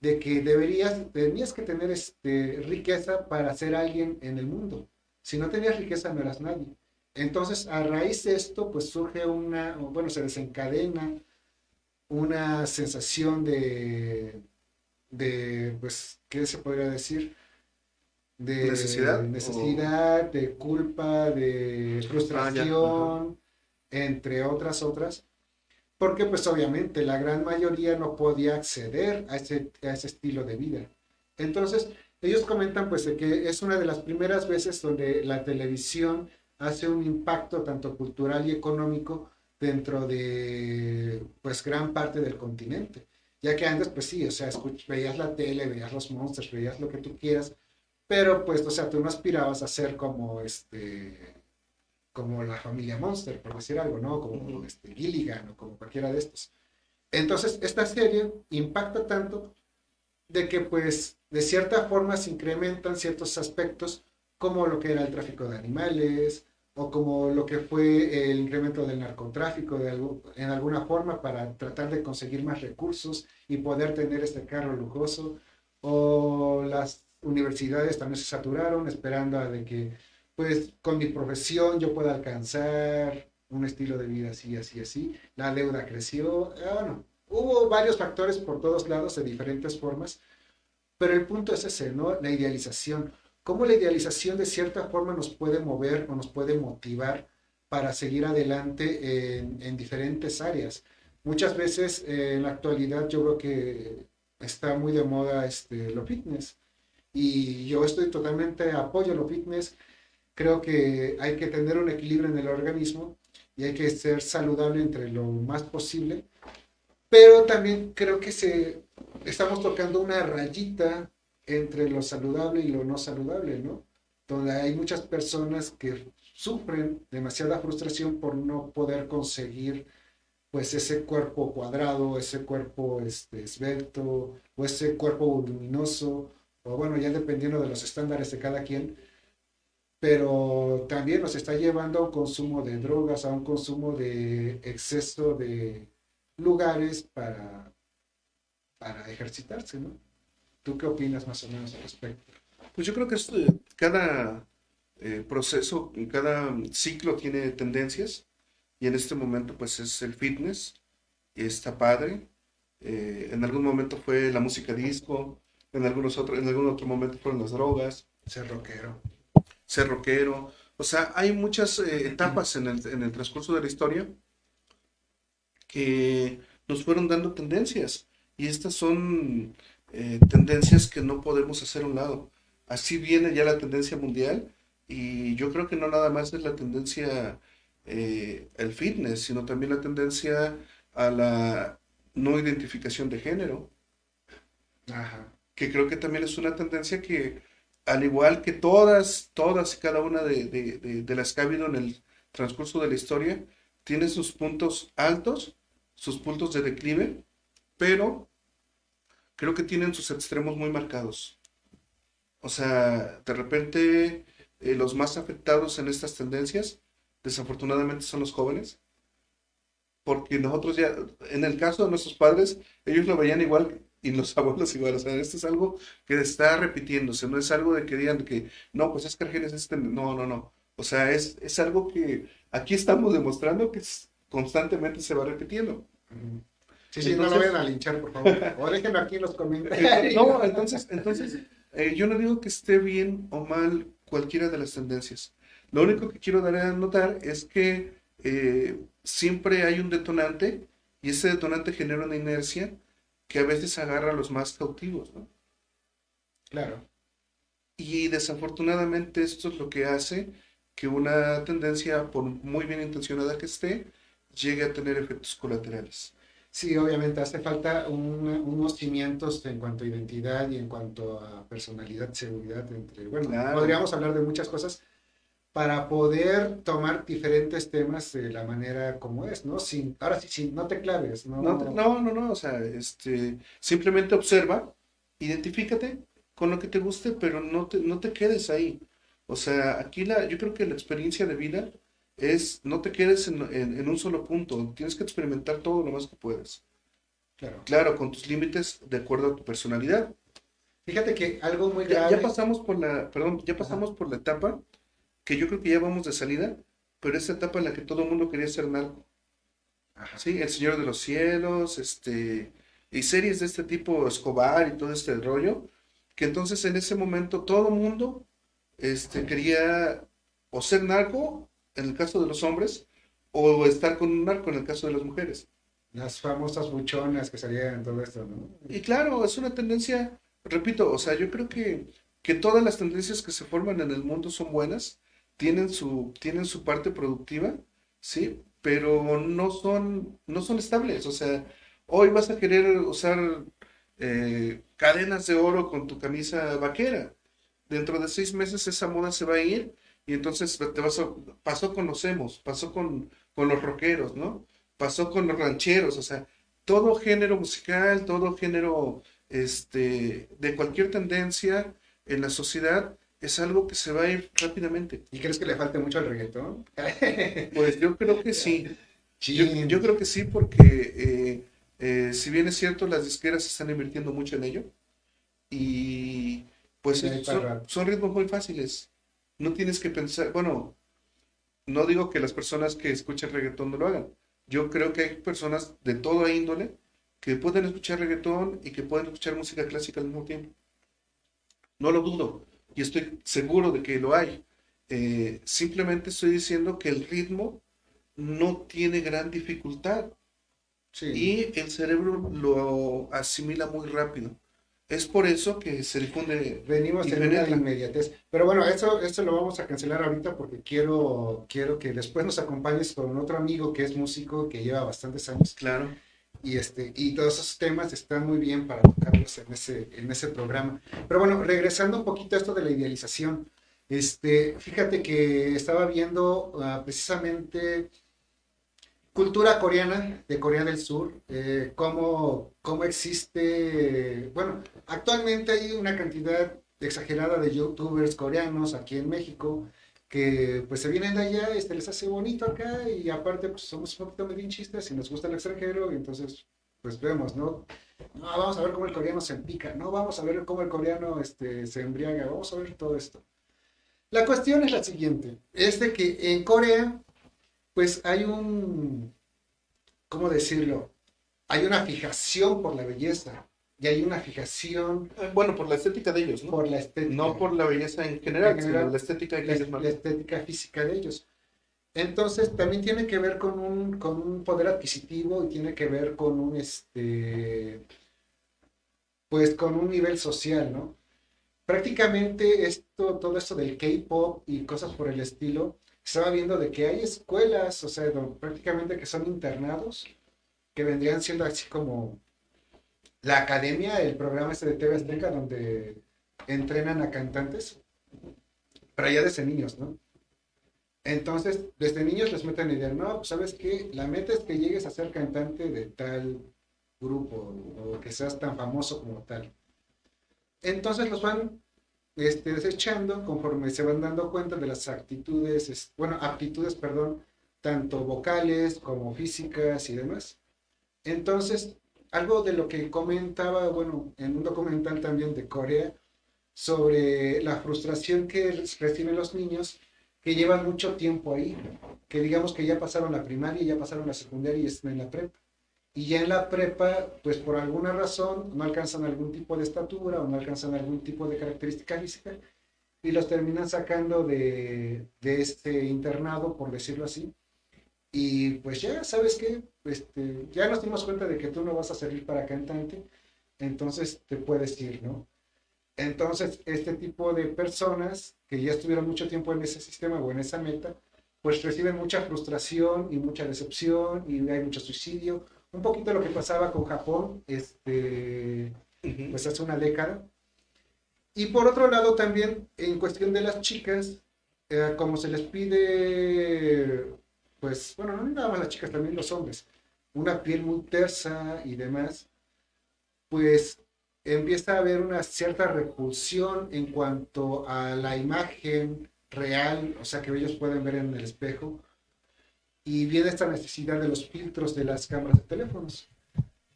de que deberías, tenías que tener este, riqueza para ser alguien en el mundo. Si no tenías riqueza no eras nadie. Entonces, a raíz de esto, pues surge una, bueno, se desencadena una sensación de, de, pues, ¿qué se podría decir? De ¿Necesidad? necesidad, de culpa, de frustración, entre otras otras, porque pues obviamente la gran mayoría no podía acceder a ese, a ese estilo de vida. Entonces, ellos comentan pues de que es una de las primeras veces donde la televisión hace un impacto tanto cultural y económico dentro de pues gran parte del continente. Ya que antes pues sí, o sea, veías la tele, veías los monstruos, veías lo que tú quieras, pero pues, o sea, tú no aspirabas a ser como este como la familia Monster, por decir algo, ¿no? Como este, Gilligan o como cualquiera de estos. Entonces, esta serie impacta tanto de que, pues, de cierta forma se incrementan ciertos aspectos, como lo que era el tráfico de animales, o como lo que fue el incremento del narcotráfico en alguna forma para tratar de conseguir más recursos y poder tener este carro lujoso, o las universidades también se saturaron esperando a de que pues con mi profesión yo pueda alcanzar un estilo de vida así, así, así. La deuda creció, ah, bueno, hubo varios factores por todos lados de diferentes formas, pero el punto es ese, ¿no? La idealización. ¿Cómo la idealización de cierta forma nos puede mover o nos puede motivar para seguir adelante en, diferentes áreas? Muchas veces eh, en la actualidad yo creo que está muy de moda este, lo fitness y yo estoy totalmente apoyo lo fitness creo que hay que tener un equilibrio en el organismo y hay que ser saludable entre lo más posible. Pero también creo que se, estamos tocando una rayita entre lo saludable y lo no saludable, ¿no? Donde hay muchas personas que sufren demasiada frustración por no poder conseguir pues ese cuerpo cuadrado, ese cuerpo este, esbelto o ese cuerpo voluminoso, o bueno, ya dependiendo de los estándares de cada quien, pero también nos está llevando a un consumo de drogas, a un consumo de exceso de lugares para, para ejercitarse, ¿no? ¿Tú qué opinas más o menos al respecto? Pues yo creo que eh, cada eh, proceso, cada ciclo tiene tendencias y en este momento pues es el fitness y está padre. Eh, en algún momento fue la música disco, en, algunos otros, en algún otro momento fueron las drogas. Ser rockero ser rockero. O sea, hay muchas eh, etapas en el, transcurso de la historia que nos fueron dando tendencias. Y estas son eh, tendencias que no podemos hacer a un lado. Así viene ya la tendencia mundial y yo creo que no nada más es la tendencia eh, el fitness, sino también la tendencia a la no identificación de género. Ajá. Que creo que también es una tendencia que al igual que todas, todas y cada una de, las que ha habido en el transcurso de la historia, tiene sus puntos altos, sus puntos de declive, pero creo que tienen sus extremos muy marcados. O sea, de repente eh, los más afectados en estas tendencias, desafortunadamente, son los jóvenes, porque nosotros ya, en el caso de nuestros padres, ellos lo veían igual y los abuelos igual. O sea, esto es algo que está repitiéndose, no es algo de que digan que, no, pues es que es este, no, no, no. O sea, es, es algo que aquí estamos demostrando que constantemente se va repitiendo. Sí, sí, no lo vayan a linchar, por favor. O déjenlo aquí en los comentarios. no, entonces, entonces eh, yo no digo que esté bien o mal cualquiera de las tendencias. Lo único que quiero dar a notar es que eh, siempre hay un detonante y ese detonante genera una inercia que a veces agarra a los más cautivos, ¿no? Claro. Y desafortunadamente esto es lo que hace que una tendencia, por muy bien intencionada que esté, llegue a tener efectos colaterales. Sí, obviamente hace falta unos cimientos en cuanto a identidad y en cuanto a personalidad, seguridad, entre, bueno, podríamos hablar de muchas cosas, para poder tomar diferentes temas de la manera como es, ¿no? Sin, ahora sí, no te claves, ¿no? No, no, no, no, o sea, este, simplemente observa, identifícate con lo que te guste, pero no te, no te quedes ahí. O sea, aquí la, yo creo que la experiencia de vida es, no te quedes en, un solo punto, tienes que experimentar todo lo más que puedes. Claro. Claro, con tus límites de acuerdo a tu personalidad. Fíjate que algo muy grave. Ya, pasamos por la, perdón, ya pasamos por la etapa que yo creo que ya vamos de salida, pero esa etapa en la que todo el mundo quería ser narco. Sí, el Señor de los Cielos, este, y series de este tipo, Escobar y todo este rollo, que entonces en ese momento todo el mundo este, quería o ser narco, en el caso de los hombres, o estar con un narco en el caso de las mujeres. Las famosas buchonas que salían todo esto, ¿no? Y claro, es una tendencia, repito, o sea, yo creo que, que todas las tendencias que se forman en el mundo son buenas, tienen su, tienen su parte productiva, ¿sí? Pero no son, no son estables, o sea, hoy vas a querer usar eh, cadenas de oro con tu camisa vaquera. Dentro de seis meses esa moda se va a ir y entonces te vas a, pasó con los emos, pasó con, con los rockeros, ¿no? Pasó con los rancheros, o sea, todo género musical, todo género este, de cualquier tendencia en la sociedad es algo que se va a ir rápidamente. ¿Y crees que le falte mucho al reggaetón? pues yo creo que sí. Yo, yo, creo que sí porque eh, eh, si bien es cierto, las disqueras están invirtiendo mucho en ello y pues son, son ritmos muy fáciles. No tienes que pensar, bueno, no digo que las personas que escuchan reggaetón no lo hagan. Yo creo que hay personas de toda índole que pueden escuchar reggaetón y que pueden escuchar música clásica al mismo tiempo. No lo dudo y estoy seguro de que lo hay. Eh, simplemente estoy diciendo que el ritmo no tiene gran dificultad y el cerebro lo asimila muy rápido. Es por eso que se difunde. Venimos en una inmediatez. Pero bueno, eso, esto lo vamos a cancelar ahorita porque quiero, quiero que después nos acompañes con otro amigo que es músico, que lleva bastantes años. Claro. Y, este, y todos esos temas están muy bien para tocarlos en ese, en ese programa. Pero bueno, regresando un poquito a esto de la idealización. Este, fíjate que estaba viendo uh, precisamente cultura coreana de Corea del Sur, eh, cómo, cómo, existe, bueno, actualmente hay una cantidad exagerada de youtubers coreanos aquí en México que pues se vienen de allá, este les hace bonito acá y aparte pues somos un poquito medinchistas y nos gusta el extranjero y entonces pues vemos, ¿no? No, vamos a ver cómo el coreano se empica, no, vamos a ver cómo el coreano este, se embriaga, vamos a ver todo esto. La cuestión es la siguiente, es de que en Corea pues hay un, ¿cómo decirlo? Hay una fijación por la belleza y hay una fijación... Eh, bueno, por la estética de ellos, ¿no? Por la estética. No por la belleza en general, sino la estética de ellos. La, estética física de ellos. Entonces, también tiene que ver con un, con un poder adquisitivo y tiene que ver con un, este, pues con un nivel social, ¿no? Prácticamente esto, todo esto del K-pop y cosas por el estilo, estaba viendo de que hay escuelas, o sea, prácticamente que son internados, que vendrían siendo así como la academia, el programa este de TV Azteca, donde entrenan a cantantes, para ya desde niños, ¿no? Entonces, desde niños les meten idea, no, pues sabes qué, la meta es que llegues a ser cantante de tal grupo o que seas tan famoso como tal. Entonces los van este, desechando conforme se van dando cuenta de las actitudes, bueno, aptitudes, perdón, tanto vocales como físicas y demás. Entonces, algo de lo que comentaba, bueno, en un documental también de Corea, sobre la frustración que reciben los niños que llevan mucho tiempo ahí, que digamos que ya pasaron la primaria, ya pasaron la secundaria y están en la prepa y ya en la prepa, pues por alguna razón no alcanzan algún tipo de estatura o no alcanzan algún tipo de característica física y los terminan sacando de, de este internado, por decirlo así. Y pues ya, ¿sabes qué? Este, ya nos dimos cuenta de que tú no vas a servir para cantante, entonces te puedes ir, ¿no? Entonces, este tipo de personas que ya estuvieron mucho tiempo en ese sistema o en esa meta, pues reciben mucha frustración y mucha decepción y hay mucho suicidio un poquito lo que pasaba con Japón, este, pues hace una década. Y por otro lado también, en cuestión de las chicas, eh, como se les pide, pues, bueno, no nada más las chicas, también los hombres, una piel muy tersa y demás, pues empieza a haber una cierta repulsión en cuanto a la imagen real, o sea, que ellos pueden ver en el espejo, y viene esta necesidad de los filtros de las cámaras de teléfonos,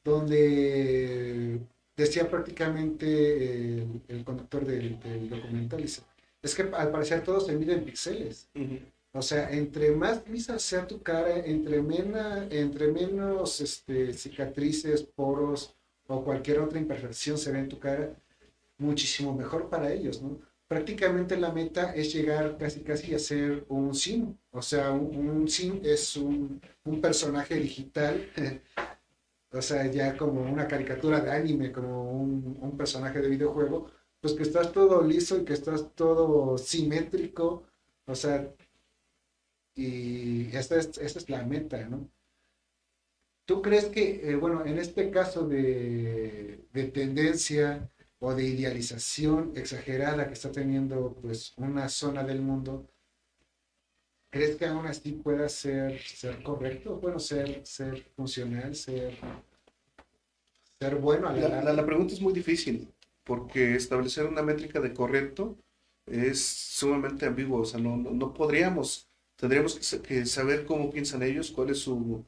donde decía prácticamente el, conductor del, documental, dice, es que al parecer todo se mide en píxeles. O sea, entre más lisa sea tu cara, entre, mena, entre menos este, cicatrices, poros o cualquier otra imperfección se ve en tu cara, muchísimo mejor para ellos, ¿no? Prácticamente la meta es llegar casi casi a ser un sim, o sea, un, sim es un, un personaje digital, o sea, ya como una caricatura de anime, como un, un personaje de videojuego, pues que estás todo liso y que estás todo simétrico, o sea, y esta es, esta es la meta, ¿no? ¿Tú crees que, eh, bueno, en este caso de, de, tendencia o de idealización exagerada que está teniendo pues una zona del mundo, ¿crees que aún así pueda ser, ser correcto? Bueno, ser, ser funcional, ser, ser bueno. la, la, la pregunta es muy difícil porque establecer una métrica de correcto es sumamente ambiguo, o sea, no, no, podríamos, tendríamos que, saber cómo piensan ellos, cuál es su,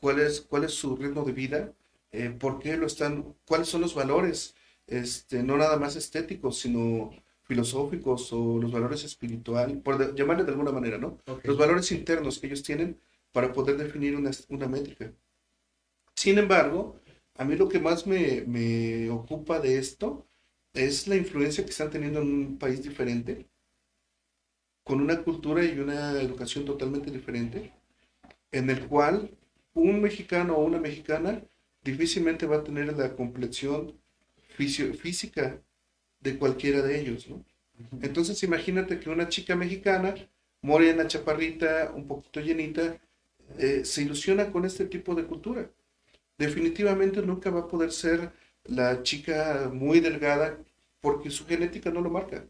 cuál es, cuál es su ritmo de vida, eh, por qué lo están, cuáles son los valores, este, no nada más estéticos, sino filosóficos o los valores espirituales, por llamarle de alguna manera, ¿no? Los valores internos que ellos tienen para poder definir una, una métrica. Sin embargo, a mí lo que más me, me ocupa de esto es la influencia que están teniendo en un país diferente, con una cultura y una educación totalmente diferente, en el cual un mexicano o una mexicana difícilmente va a tener la complexión física de cualquiera de ellos, Entonces imagínate que una chica mexicana, morena, chaparrita, un poquito llenita, eh, se ilusiona con este tipo de cultura. Definitivamente nunca va a poder ser la chica muy delgada porque su genética no lo marca.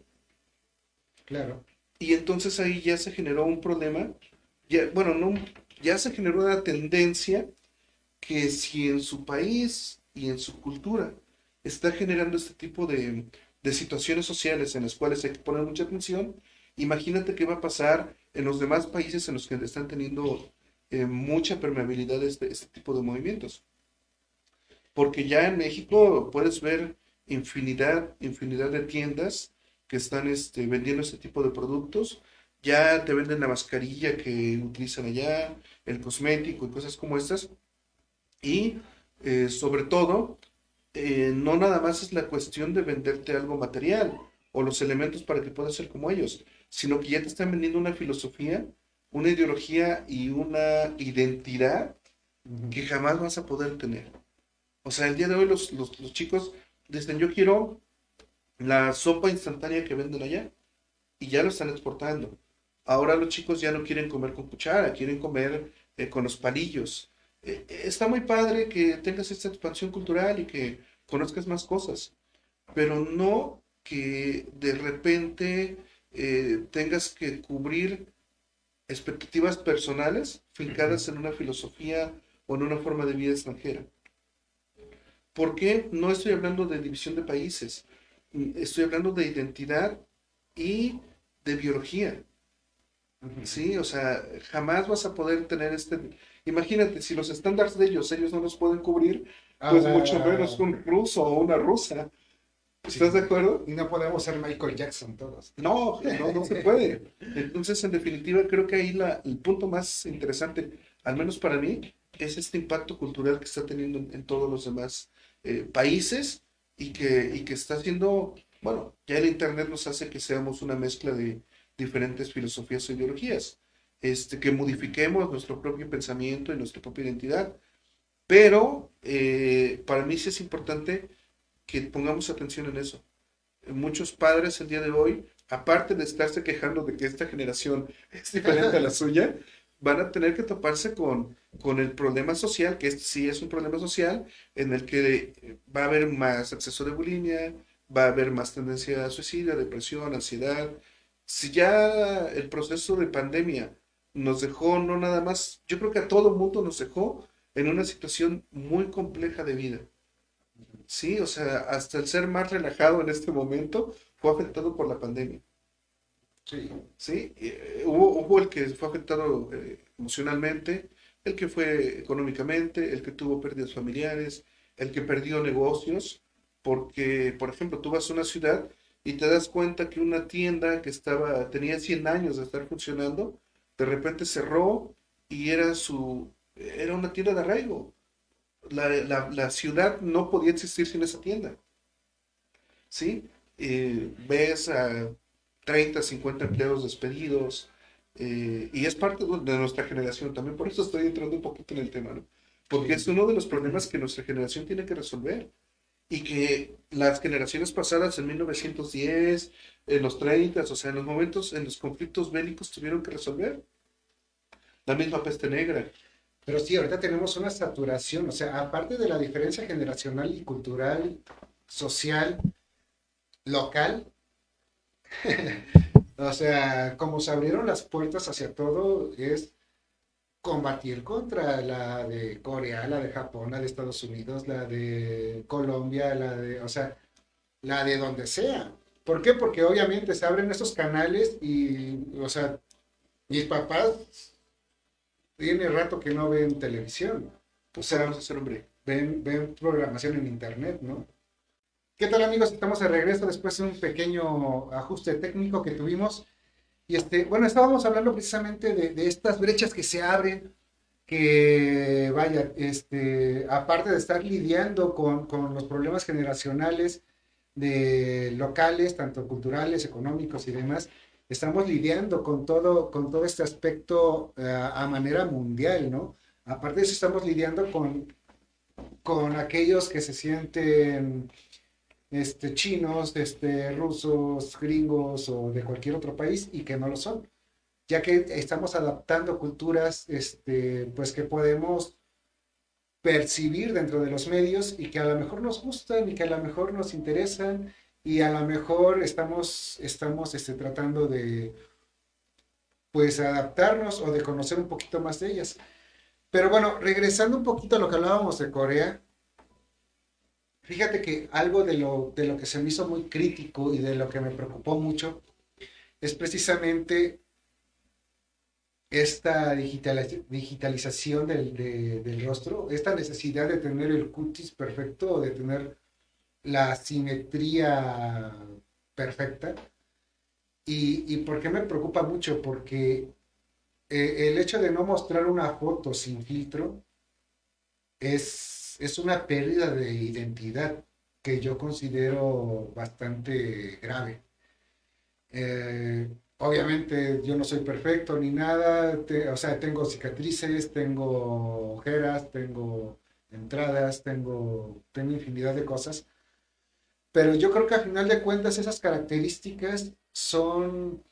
Claro. Y entonces ahí ya se generó un problema, ya, bueno, no, ya se generó una tendencia que si en su país y en su cultura está generando este tipo de, situaciones sociales en las cuales hay que poner mucha atención, imagínate qué va a pasar en los demás países en los que están teniendo eh, mucha permeabilidad este, este tipo de movimientos porque ya en México puedes ver infinidad, infinidad de tiendas que están este, vendiendo este tipo de productos. Ya te venden la mascarilla que utilizan allá, el cosmético y cosas como estas. Y eh, sobre todo, eh, no nada más es la cuestión de venderte algo material o los elementos para que puedas ser como ellos, sino que ya te están vendiendo una filosofía, una ideología y una identidad que jamás vas a poder tener. O sea, el día de hoy los, chicos dicen, yo quiero la sopa instantánea que venden allá y ya lo están exportando. Ahora los chicos ya no quieren comer con cuchara, quieren comer eh, con los palillos. Eh, está muy padre que tengas esta expansión cultural y que conozcas más cosas, pero no que de repente eh, tengas que cubrir expectativas personales fincadas en una filosofía o en una forma de vida extranjera. ¿Por qué? No estoy hablando de división de países, estoy hablando de identidad y de biología. Sí, o sea, jamás vas a poder tener este... Imagínate, si los estándares de ellos, ellos no los pueden cubrir, pues ah, mucho menos un ruso o una rusa. ¿Estás de acuerdo? Y no podemos ser Michael Jackson todos. No, no, no se puede. Entonces, en definitiva, creo que ahí la, el punto más interesante, al menos para mí, es este impacto cultural que está teniendo en todos los demás eh, países y que, y que está haciendo, bueno, ya el Internet nos hace que seamos una mezcla de diferentes filosofías e ideologías, este, que modifiquemos nuestro propio pensamiento y nuestra propia identidad. Pero eh, para mí sí es importante que pongamos atención en eso. Muchos padres el día de hoy, aparte de estarse quejando de que esta generación es diferente a la suya, van a tener que toparse con, con el problema social, que sí es un problema social, en el que va a haber más exceso de bulimia, va a haber más tendencia a suicidio, depresión, ansiedad. Si ya el proceso de pandemia nos dejó, no nada más, yo creo que a todo mundo nos dejó en una situación muy compleja de vida. Sí, o sea, hasta el ser más relajado en este momento fue afectado por la pandemia. Sí. Sí, eh, hubo, hubo, el que fue afectado eh, emocionalmente, el que fue económicamente, el que tuvo pérdidas familiares, el que perdió negocios, porque, por ejemplo, tú vas a una ciudad y te das cuenta que una tienda que estaba, tenía 100 años de estar funcionando, de repente cerró y era su, era una tienda de arraigo. la, ciudad no podía existir sin esa tienda. ¿Sí? Eh, ves a 30, 50 empleados despedidos, eh, y es parte de nuestra generación también, por eso estoy entrando un poquito en el tema, ¿no? Porque es uno de los problemas que nuestra generación tiene que resolver y que las generaciones pasadas en 1910, en los 30, o sea, en los momentos, en los conflictos bélicos tuvieron que resolver. La misma peste negra. Pero sí, ahorita tenemos una saturación, o sea, aparte de la diferencia generacional y cultural, social, local, o sea, como se abrieron las puertas hacia todo, es combatir contra la de Corea, la de Japón, la de Estados Unidos, la de Colombia, la de, o sea, la de donde sea. ¿Por qué? Porque obviamente se abren esos canales y, o sea, mis papás tiene rato que no ven televisión. O sea, vamos a hacer hombre. Ven, ven programación en internet, ¿no? ¿Qué tal amigos? Estamos de regreso después de un pequeño ajuste técnico que tuvimos. Y este, bueno, estábamos hablando precisamente de, estas brechas que se abren, que vaya, este, aparte de estar lidiando con, con los problemas generacionales de locales, tanto culturales, económicos y demás, estamos lidiando con todo, con todo este aspecto eh, a manera mundial, ¿no? Aparte de eso, estamos lidiando con, con aquellos que se sienten este, chinos, este, rusos, gringos o de cualquier otro país y que no lo son, ya que estamos adaptando culturas este, pues que podemos percibir dentro de los medios y que a lo mejor nos gustan y que a lo mejor nos interesan y a lo mejor estamos, estamos este, tratando de pues adaptarnos o de conocer un poquito más de ellas. Pero bueno, regresando un poquito a lo que hablábamos de Corea, fíjate que algo de lo, de lo que se me hizo muy crítico y de lo que me preocupó mucho es precisamente esta digitalización del, del rostro, esta necesidad de tener el cutis perfecto, de tener la simetría perfecta. Y, y por qué me preocupa mucho? Porque eh, el hecho de no mostrar una foto sin filtro es, es una pérdida de identidad que yo considero bastante grave. Eh, obviamente yo no soy perfecto ni nada, o sea, tengo cicatrices, tengo ojeras, tengo entradas, tengo, tengo infinidad de cosas, pero yo creo que a final de cuentas esas características son,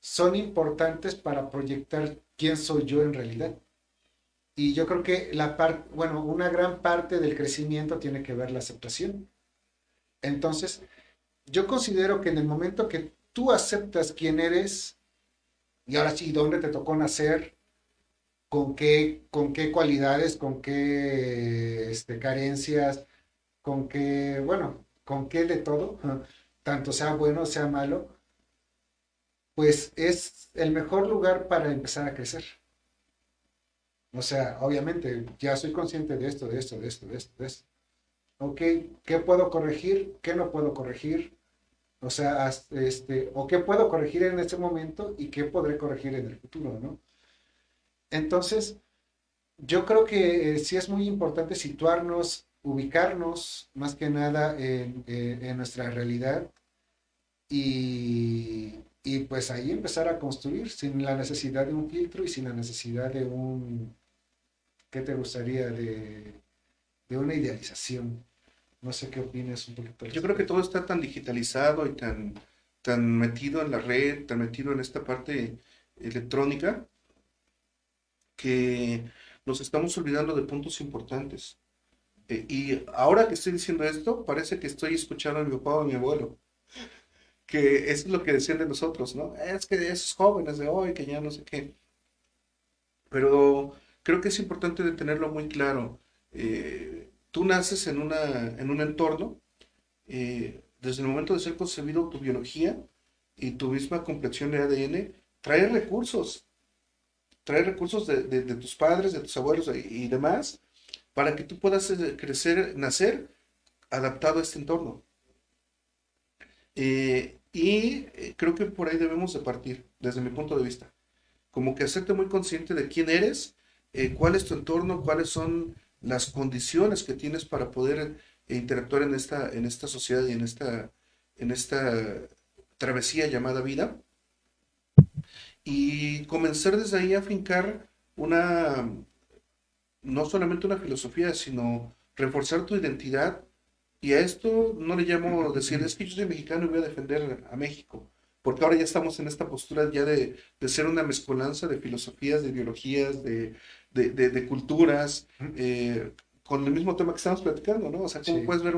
son importantes para proyectar quién soy yo en realidad. Y yo creo que la parte, bueno, una gran parte del crecimiento tiene que ver la aceptación. Entonces, yo considero que en el momento que tú aceptas quién eres, y ahora sí, dónde te tocó nacer, con qué, con qué cualidades, con qué este, carencias, con qué, bueno, con qué de todo, tanto sea bueno, sea malo, pues es el mejor lugar para empezar a crecer. O sea, obviamente, ya soy consciente de esto, de esto, de esto, de esto, de esto. Ok, ¿qué puedo corregir? ¿Qué no puedo corregir? O sea, este, o qué puedo corregir en este momento y qué podré corregir en el futuro, ¿no? Entonces, yo creo que eh, sí es muy importante situarnos ubicarnos más que nada en, nuestra realidad y, pues ahí empezar a construir sin la necesidad de un filtro y sin la necesidad de un, ¿qué te gustaría? De, una idealización. No sé qué opinas un poquito. Yo creo que todo está tan digitalizado y tan, tan metido en la red, tan metido en esta parte electrónica, que nos estamos olvidando de puntos importantes. Eh, y ahora que estoy diciendo esto, parece que estoy escuchando a mi papá o a mi abuelo. Que eso es lo que decían de nosotros, ¿no? Es que esos jóvenes de hoy, que ya no sé qué. Pero creo que es importante tenerlo muy claro. Eh, tú naces en, una, en un entorno, eh, desde el momento de ser concebido, tu biología y tu misma complexión de ADN trae recursos. Trae recursos de, de, tus padres, de tus abuelos y demás para que tú puedas eh, crecer, nacer adaptado a este entorno. Y creo que por ahí debemos de partir, desde mi punto de vista. Como que hacerte muy consciente de quién eres, cuál es tu entorno, cuáles son las condiciones que tienes para poder interactuar en esta, en esta sociedad y en esta, en esta travesía llamada vida. Y comenzar desde ahí a fincar una, no solamente una filosofía, sino reforzar tu identidad. Y a esto no le llamo decir, es que yo soy mexicano y voy a defender a México, porque ahora ya estamos en esta postura ya de, ser una mezcolanza de filosofías, de ideologías, de, de, culturas, eh, con el mismo tema que estamos platicando, ¿no? O sea, ¿cómo puedes ver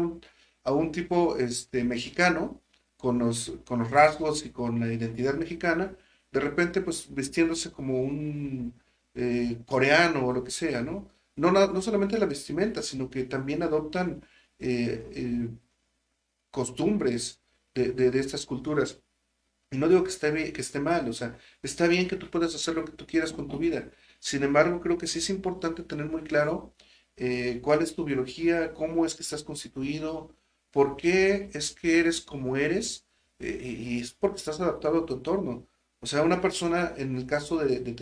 a un tipo este, mexicano con los, con los rasgos y con la identidad mexicana, de repente pues vistiéndose como un eh, coreano o lo que sea, ¿no? No, no solamente la vestimenta, sino que también adoptan eh, costumbres de, de, estas culturas. Y no digo que esté, bien, que esté mal, o sea, está bien que tú puedas hacer lo que tú quieras con tu vida. Sin embargo, creo que sí es importante tener muy claro cuál es tu biología, cómo es que estás constituido, por qué es que eres como eres, y es porque estás adaptado a tu entorno. O sea, una persona, en el caso de, de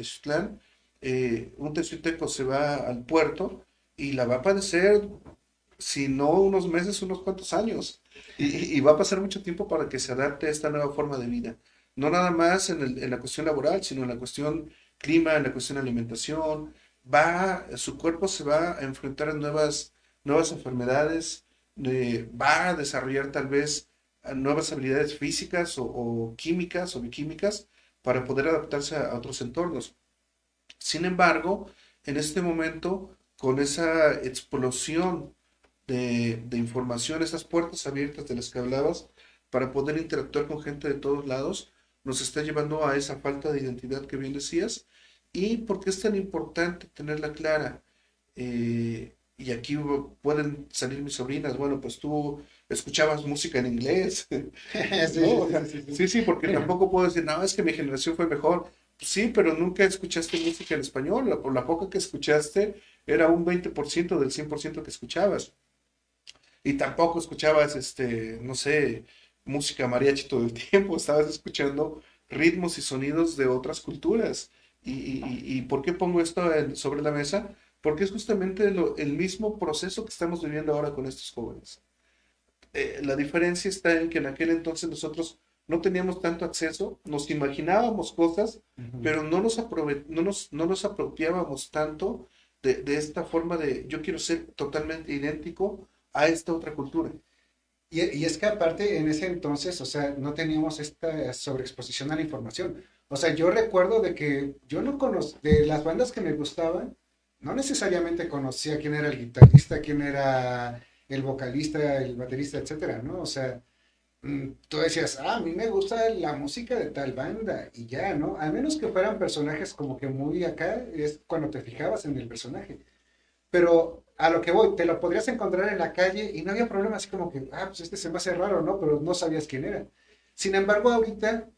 eh, un teciuteco se va al puerto y la va a padecer, si no unos meses, unos cuantos años. Y, va a pasar mucho tiempo para que se adapte a esta nueva forma de vida. No nada más en, la cuestión laboral, sino en la cuestión clima, en la cuestión alimentación. Va, su cuerpo se va a enfrentar a nuevas, nuevas enfermedades, eh, va a desarrollar tal vez nuevas habilidades físicas o, químicas o bioquímicas para poder adaptarse a, otros entornos. Sin embargo, en este momento, con esa explosión de, información, esas puertas abiertas de las que hablabas, para poder interactuar con gente de todos lados, nos está llevando a esa falta de identidad que bien decías. ¿Y por qué es tan importante tenerla clara? Eh, y aquí pueden salir mis sobrinas, bueno, pues tú escuchabas música en inglés. sí, sí, porque tampoco puedo decir, no, es que mi generación fue mejor. sí, pero nunca escuchaste música en español, la, por la poca que escuchaste era un 20% del 100% que escuchabas. Y tampoco escuchabas, este, no sé, música mariachi todo el tiempo, estabas escuchando ritmos y sonidos de otras culturas. ¿Y, y, por qué pongo esto sobre la mesa? Porque es justamente el mismo proceso que estamos viviendo ahora con estos jóvenes. Eh, la diferencia está en que en aquel entonces nosotros no teníamos tanto acceso, nos imaginábamos cosas, pero no nos, no, nos, no nos apropiábamos tanto de, esta forma de yo quiero ser totalmente idéntico a esta otra cultura. Y, y, es que aparte en ese entonces, o sea, no teníamos esta sobreexposición a la información. O sea, yo recuerdo de que yo no conocía, de las bandas que me gustaban, no necesariamente conocía quién era el guitarrista, quién era el vocalista, el baterista, etcétera, ¿no? O sea, mm, tú decías, ah, a mí me gusta la música de tal banda y ya, ¿no? A menos que fueran personajes como que muy acá, es cuando te fijabas en el personaje. Pero a lo que voy, te lo podrías encontrar en la calle y no había problema, así como que, ah, pues este se me hace raro, ¿no? Pero no sabías quién era. Sin embargo, ahorita,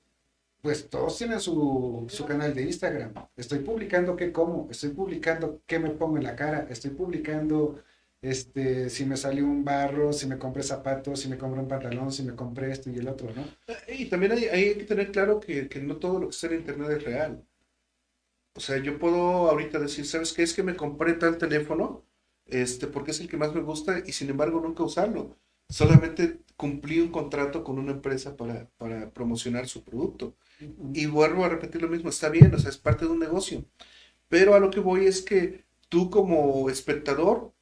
pues todos tienen su, su canal de Instagram. Estoy publicando qué como, estoy publicando qué me pongo en la cara, estoy publicando este, si me salió un barro, si me compré zapatos, si me compré un pantalón, si me compré esto y el otro, ¿no? Y también hay, hay que tener claro que, que, no todo lo que está en internet es real. O sea, yo puedo ahorita decir, ¿sabes qué? Es que me compré tal teléfono, este, porque es el que más me gusta y sin embargo nunca usarlo. Solamente cumplí un contrato con una empresa para, para promocionar su producto. Y vuelvo a repetir lo mismo, está bien, o sea, es parte de un negocio. Pero a lo que voy es que tú como espectador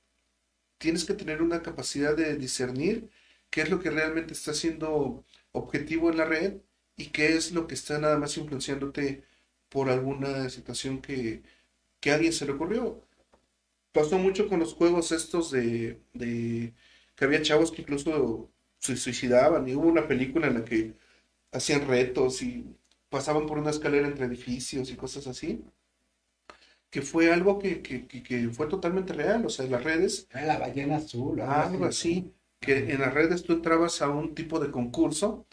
tienes que tener una capacidad de discernir qué es lo que realmente está siendo objetivo en la red y qué es lo que está nada más influenciándote por alguna situación que, que a alguien se le ocurrió. Pasó mucho con los juegos estos de, de que había chavos que incluso se suicidaban y hubo una película en la que hacían retos y pasaban por una escalera entre edificios y cosas así que fue algo que, que, que, fue totalmente real, o sea, en las redes. Era la ballena azul. Algo así, que en las redes tú entrabas a un tipo de concurso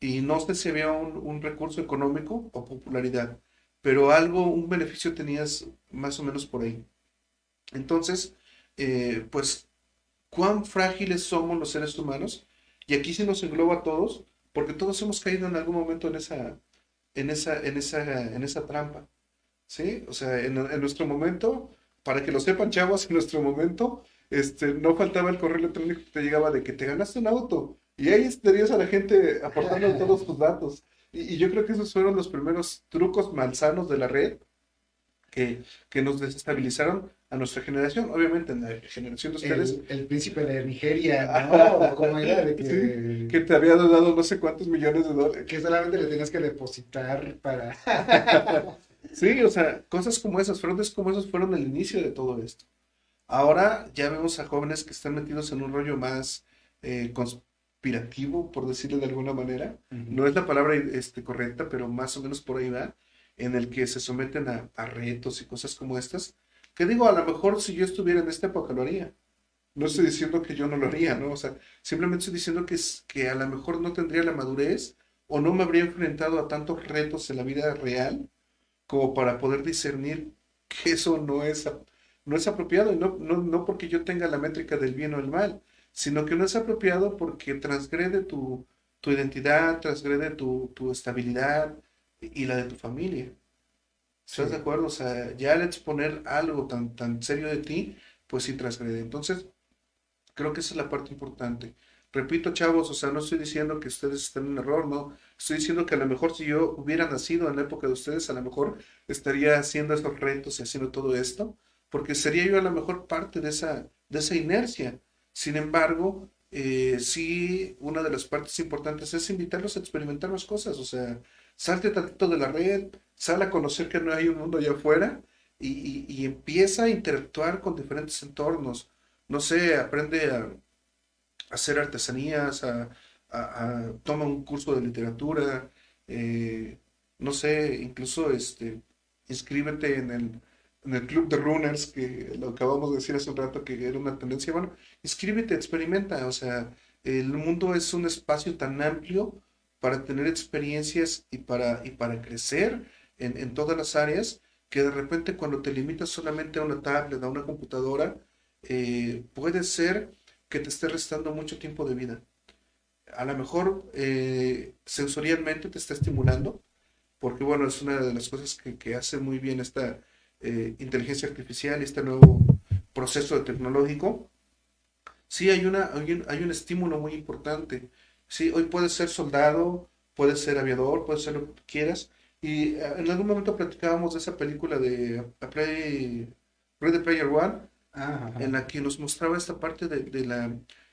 y no sé si había un, un recurso económico o popularidad, pero algo, un beneficio tenías más o menos por ahí. Entonces, eh, pues, ¿cuán frágiles somos los seres humanos? Y aquí se nos engloba a todos, porque todos hemos caído en algún momento en esa, en esa, en esa, en esa trampa. ¿sí? O sea, en, nuestro momento para que lo sepan, chavos, en nuestro momento, este, no faltaba el correo electrónico que te llegaba de que te ganaste un auto. Y ahí tenías a la gente aportando todos tus datos. Y, y yo creo que esos fueron los primeros trucos malsanos de la red que, que nos desestabilizaron a nuestra generación. Obviamente, en la generación de ustedes, El, el príncipe de Nigeria, ¿no? ¿Cómo era? De que, Sí, que te había dado no sé cuántos millones de dólares. que solamente le tenías que depositar para... Sí, o sea, cosas como esas, fraudes como esos fueron el inicio de todo esto. Ahora ya vemos a jóvenes que están metidos en un rollo más eh, conspirativo, por decirlo de alguna manera. No es la palabra este, correcta, pero más o menos por ahí va, en el que se someten a, a retos y cosas como estas. Que digo, a lo mejor si yo estuviera en esta época lo haría. No estoy diciendo que yo no lo haría, ¿no? O sea, simplemente estoy diciendo que, que a lo mejor no tendría la madurez o no me habría enfrentado a tantos retos en la vida real como para poder discernir que eso no es, no es apropiado, y no, no, no porque yo tenga la métrica del bien o el mal, sino que no es apropiado porque transgrede tu, tu identidad, transgrede tu, tu estabilidad y la de tu familia. ¿Estás Sí. de acuerdo? O sea, ya al exponer algo tan, tan serio de ti, pues sí transgrede. Entonces, creo que esa es la parte importante. Repito, chavos, o sea, no estoy diciendo que ustedes estén en error, no. Estoy diciendo que a lo mejor si yo hubiera nacido en la época de ustedes, a lo mejor estaría haciendo esos retos y haciendo todo esto, porque sería yo a lo mejor parte de esa, de esa inercia. Sin embargo, eh, sí, una de las partes importantes es invitarlos a experimentar las cosas, o sea, salte tantito de la red, sal a conocer que no hay un mundo allá afuera y, y- empieza a interactuar con diferentes entornos. No sé, aprende a hacer artesanías, a- toma un curso de literatura, eh, no sé, incluso este, inscríbete en el, en el club de runners, que lo acabamos de decir hace un rato que era una tendencia, bueno, inscríbete, experimenta, o sea, el mundo es un espacio tan amplio para tener experiencias y para, y para crecer en, en todas las áreas, que de repente cuando te limitas solamente a una tablet, a una computadora, eh, puede ser que te esté restando mucho tiempo de vida. A lo mejor eh, sensorialmente te está estimulando, porque bueno, es una de las cosas que, que hace muy bien esta eh, inteligencia artificial y este nuevo proceso tecnológico. Sí, hay una, hay un, hay un estímulo muy importante. Sí, hoy puedes ser soldado, puedes ser aviador, puedes ser lo que quieras. Y eh, en algún momento platicábamos de esa película de A Play, Ready Player One, Ajá. en la que nos mostraba esta parte de, de la,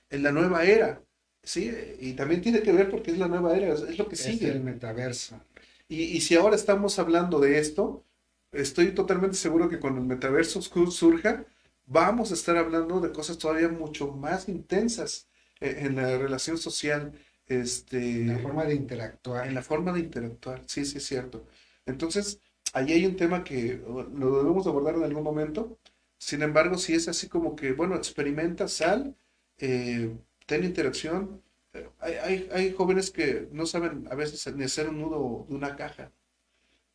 en la nueva era, ¿sí? Y también tiene que ver porque es la nueva era, es, es lo que Es sigue. el metaverso. Y, y si ahora estamos hablando de esto, estoy totalmente seguro que cuando el metaverso su- surja, vamos a estar hablando de cosas todavía mucho más intensas en, en la relación social, este, La forma de interactuar. en la forma de interactuar. Sí, sí, es cierto. Entonces, ahí hay un tema que lo debemos abordar en algún momento. Sin embargo, si es así como que, bueno, experimenta, sal, eh, ten interacción. Eh, Hay, hay, hay jóvenes que no saben a veces ni hacer un nudo de una caja.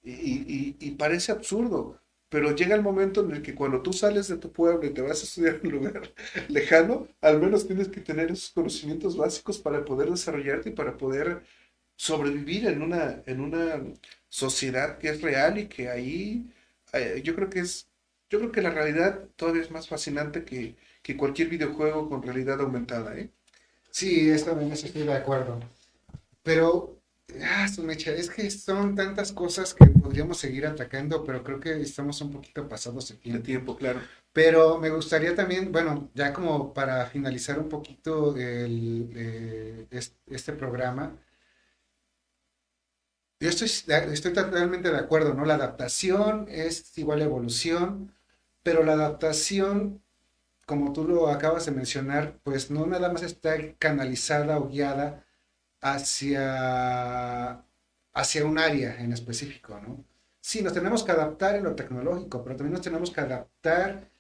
Y- y parece absurdo, pero llega el momento en el que cuando tú sales de tu pueblo y te vas a estudiar en un lugar lejano, al menos tienes que tener esos conocimientos básicos para poder desarrollarte y para poder sobrevivir en una, en una sociedad que es real y que ahí eh, yo creo que es, yo creo que la realidad todavía es más fascinante que, que cualquier videojuego con realidad aumentada, ¿eh? Sí, eso también estoy de acuerdo. Pero, ah, su mecha, es que son tantas cosas que podríamos seguir atacando, pero creo que estamos un poquito pasados de De tiempo. tiempo, claro. Pero me gustaría también, bueno, ya como para finalizar un poquito el, eh, es- este programa, yo estoy, estoy totalmente de acuerdo, ¿no? La adaptación es igual a evolución, pero la adaptación, como tú lo acabas de mencionar, pues no nada más está canalizada o guiada hacia, hacia un área en específico, ¿no? Sí, nos tenemos que adaptar en lo tecnológico, pero también nos tenemos que adaptar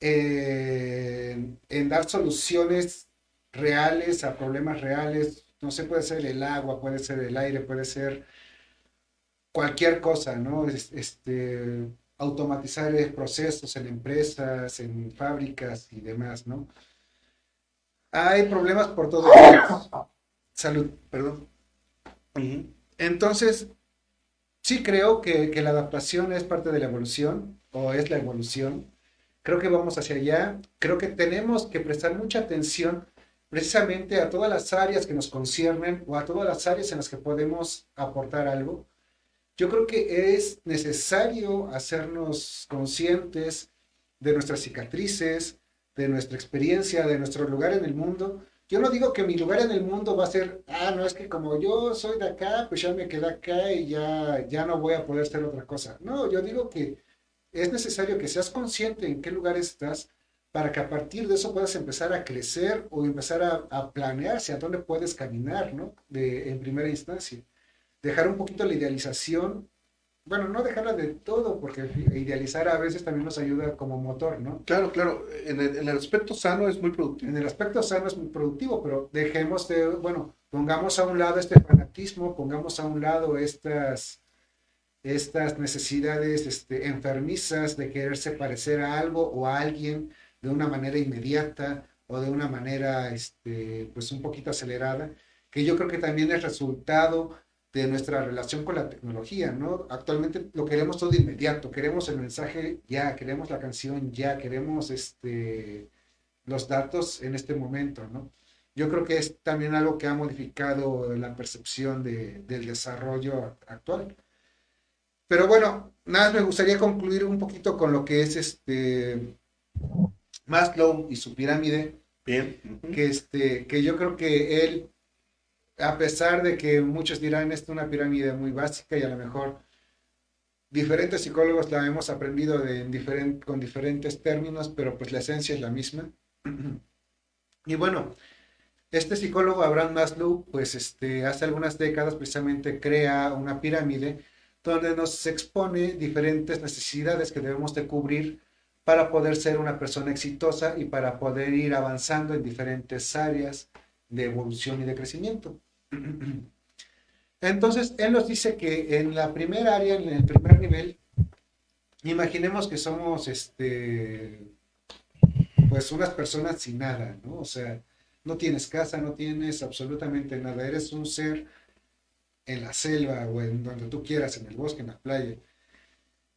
en, dar soluciones reales a problemas reales. No sé, puede ser el agua, puede ser el aire, puede ser cualquier cosa, ¿no? Es- Este, automatizar procesos en empresas, en fábricas y demás, ¿no? Hay problemas por todos lados. Salud, perdón. Entonces, sí creo que, que la adaptación es parte de la evolución, o es la evolución. creo que vamos hacia allá, creo que tenemos que prestar mucha atención precisamente a todas las áreas que nos conciernen o a todas las áreas en las que podemos aportar algo. Yo creo que es necesario hacernos conscientes de nuestras cicatrices, de nuestra experiencia, de nuestro lugar en el mundo. Yo no digo que mi lugar en el mundo va a ser, ah, no, es que como yo soy de acá, pues ya me quedé acá y ya, ya no voy a poder ser otra cosa. No, yo digo que es necesario que seas consciente en qué lugar estás para que a partir de eso puedas empezar a crecer o empezar a, a planear hacia dónde puedes caminar, ¿no? De, en primera instancia. Dejar un poquito la idealización bueno, no dejarla de todo, porque idealizar a veces también nos ayuda como motor, ¿no? Claro, claro, en el, aspecto sano es muy productivo. En el aspecto sano es muy productivo, pero dejemos de, bueno, pongamos a un lado este fanatismo, pongamos a un lado estas, estas necesidades este, enfermizas de quererse parecer a algo o a alguien de una manera inmediata o de una manera, este, pues un poquito acelerada, que yo creo que también es resultado de nuestra relación con la tecnología, ¿no? Actualmente lo queremos todo inmediato, queremos el mensaje ya, queremos la canción ya, queremos este, los datos en este momento, ¿no? Yo creo que es también algo que ha modificado la percepción de, del desarrollo actual. Pero bueno, nada, me gustaría concluir un poquito con lo que es este Maslow y su pirámide. Bien. Que, este, que yo creo que él a pesar de que muchos dirán esto es una pirámide muy básica y a lo mejor diferentes psicólogos la hemos aprendido con diferentes términos, pero pues la esencia es la misma. y bueno, este psicólogo Abraham Maslow, pues este, hace algunas décadas precisamente crea una pirámide donde nos expone diferentes necesidades que debemos de cubrir para poder ser una persona exitosa y para poder ir avanzando en diferentes áreas de evolución y de crecimiento. Entonces, él nos dice que en la primera área, en el primer nivel, imaginemos que somos, este, pues unas personas sin nada, ¿no? O sea, no tienes casa, no tienes absolutamente nada, eres un ser en la selva o en donde tú quieras, en el bosque, en la playa.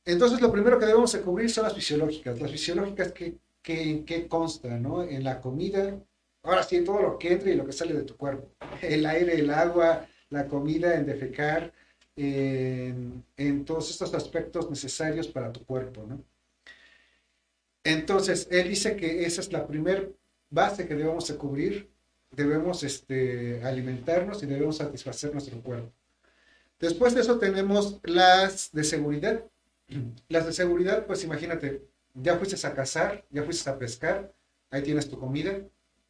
Entonces, lo primero que debemos de cubrir son las fisiológicas. Las fisiológicas, ¿qué, qué, qué consta, no? En la comida, Ahora sí, todo lo que entra y lo que sale de tu cuerpo. El aire, el agua, la comida, en defecar, en, todos estos aspectos necesarios para tu cuerpo, ¿no? Entonces, él dice que esa es la primera base que debemos de cubrir. Debemos este, alimentarnos y debemos satisfacer nuestro cuerpo. Después de eso tenemos las de seguridad. Las de seguridad, pues imagínate, ya fuiste a cazar, ya fuiste a pescar, ahí tienes tu comida,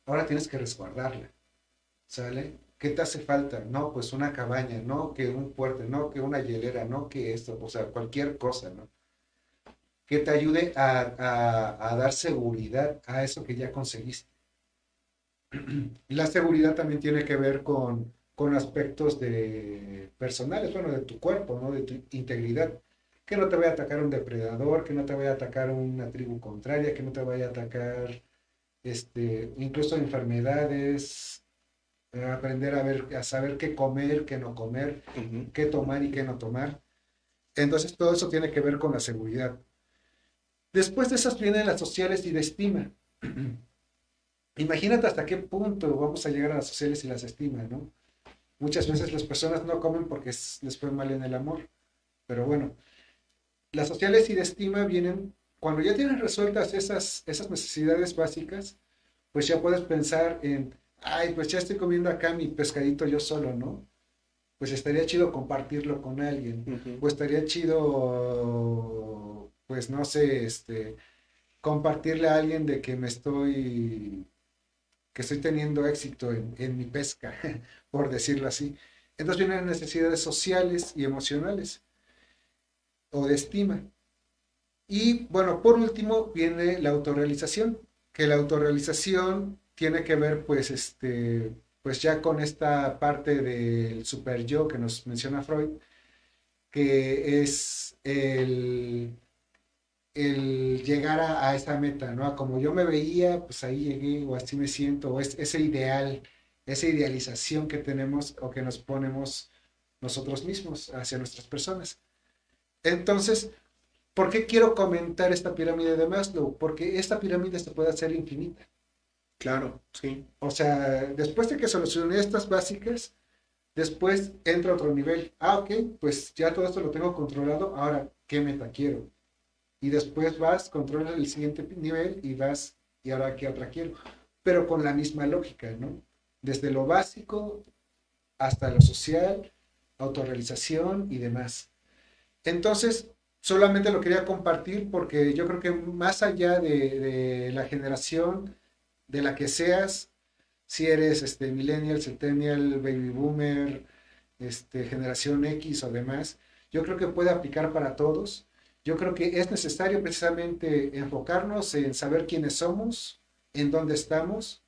ahora tienes que resguardarla. ¿Sale? ¿Qué te hace falta? No, pues una cabaña, no que un puerto, no que una hielera, no que esto, o sea, cualquier cosa, ¿no? Que te ayude a, dar seguridad a eso que ya conseguiste. La seguridad también tiene que ver con, con aspectos de personales, bueno, de tu cuerpo, ¿no? De tu integridad. Que no te vaya a atacar un depredador, que no te vaya a atacar una tribu contraria, que no te vaya a atacar este, incluso enfermedades, aprender a ver, a saber qué comer, qué no comer, qué tomar y qué no tomar. Entonces todo eso tiene que ver con la seguridad. Después de esas vienen las sociales y de estima. Imagínate hasta qué punto vamos a llegar a las sociales y las estima, ¿no? Muchas veces las personas no comen porque les fue mal en el amor. Pero bueno, las sociales y de estima vienen cuando ya tienes resueltas esas, esas necesidades básicas, pues ya puedes pensar en, ay, pues ya estoy comiendo acá mi pescadito yo solo, ¿no? Pues estaría chido compartirlo con alguien. O estaría chido, pues no sé, este, compartirle a alguien de que me estoy, que estoy teniendo éxito en, en mi pesca, por decirlo así. Entonces vienen necesidades sociales y emocionales o de estima. Y bueno, por último viene la autorrealización, que la autorrealización tiene que ver pues este pues ya con esta parte del super yo que nos menciona Freud, que es el, el llegar a, esa meta, ¿no? como yo me veía, pues ahí llegué, o así me siento, o es, ese ideal, esa idealización que tenemos o que nos ponemos nosotros mismos hacia nuestras personas. Entonces, ¿Por qué quiero comentar esta pirámide de Maslow? Porque esta pirámide se puede hacer infinita. Claro, sí. O sea, después de que solucioné estas básicas, después entra otro nivel. Ah, ok, pues ya todo esto lo tengo controlado. Ahora, ¿qué meta quiero? Y después vas, controlas el siguiente nivel y vas, y ahora qué otra quiero. Pero con la misma lógica, ¿no? Desde lo básico hasta lo social, autorrealización y demás. Entonces, solamente lo quería compartir porque yo creo que más allá de, la generación de la que seas, si eres este millennial, centennial, baby boomer, este, generación X o demás, yo creo que puede aplicar para todos. Yo creo que es necesario precisamente enfocarnos en saber quiénes somos, en dónde estamos,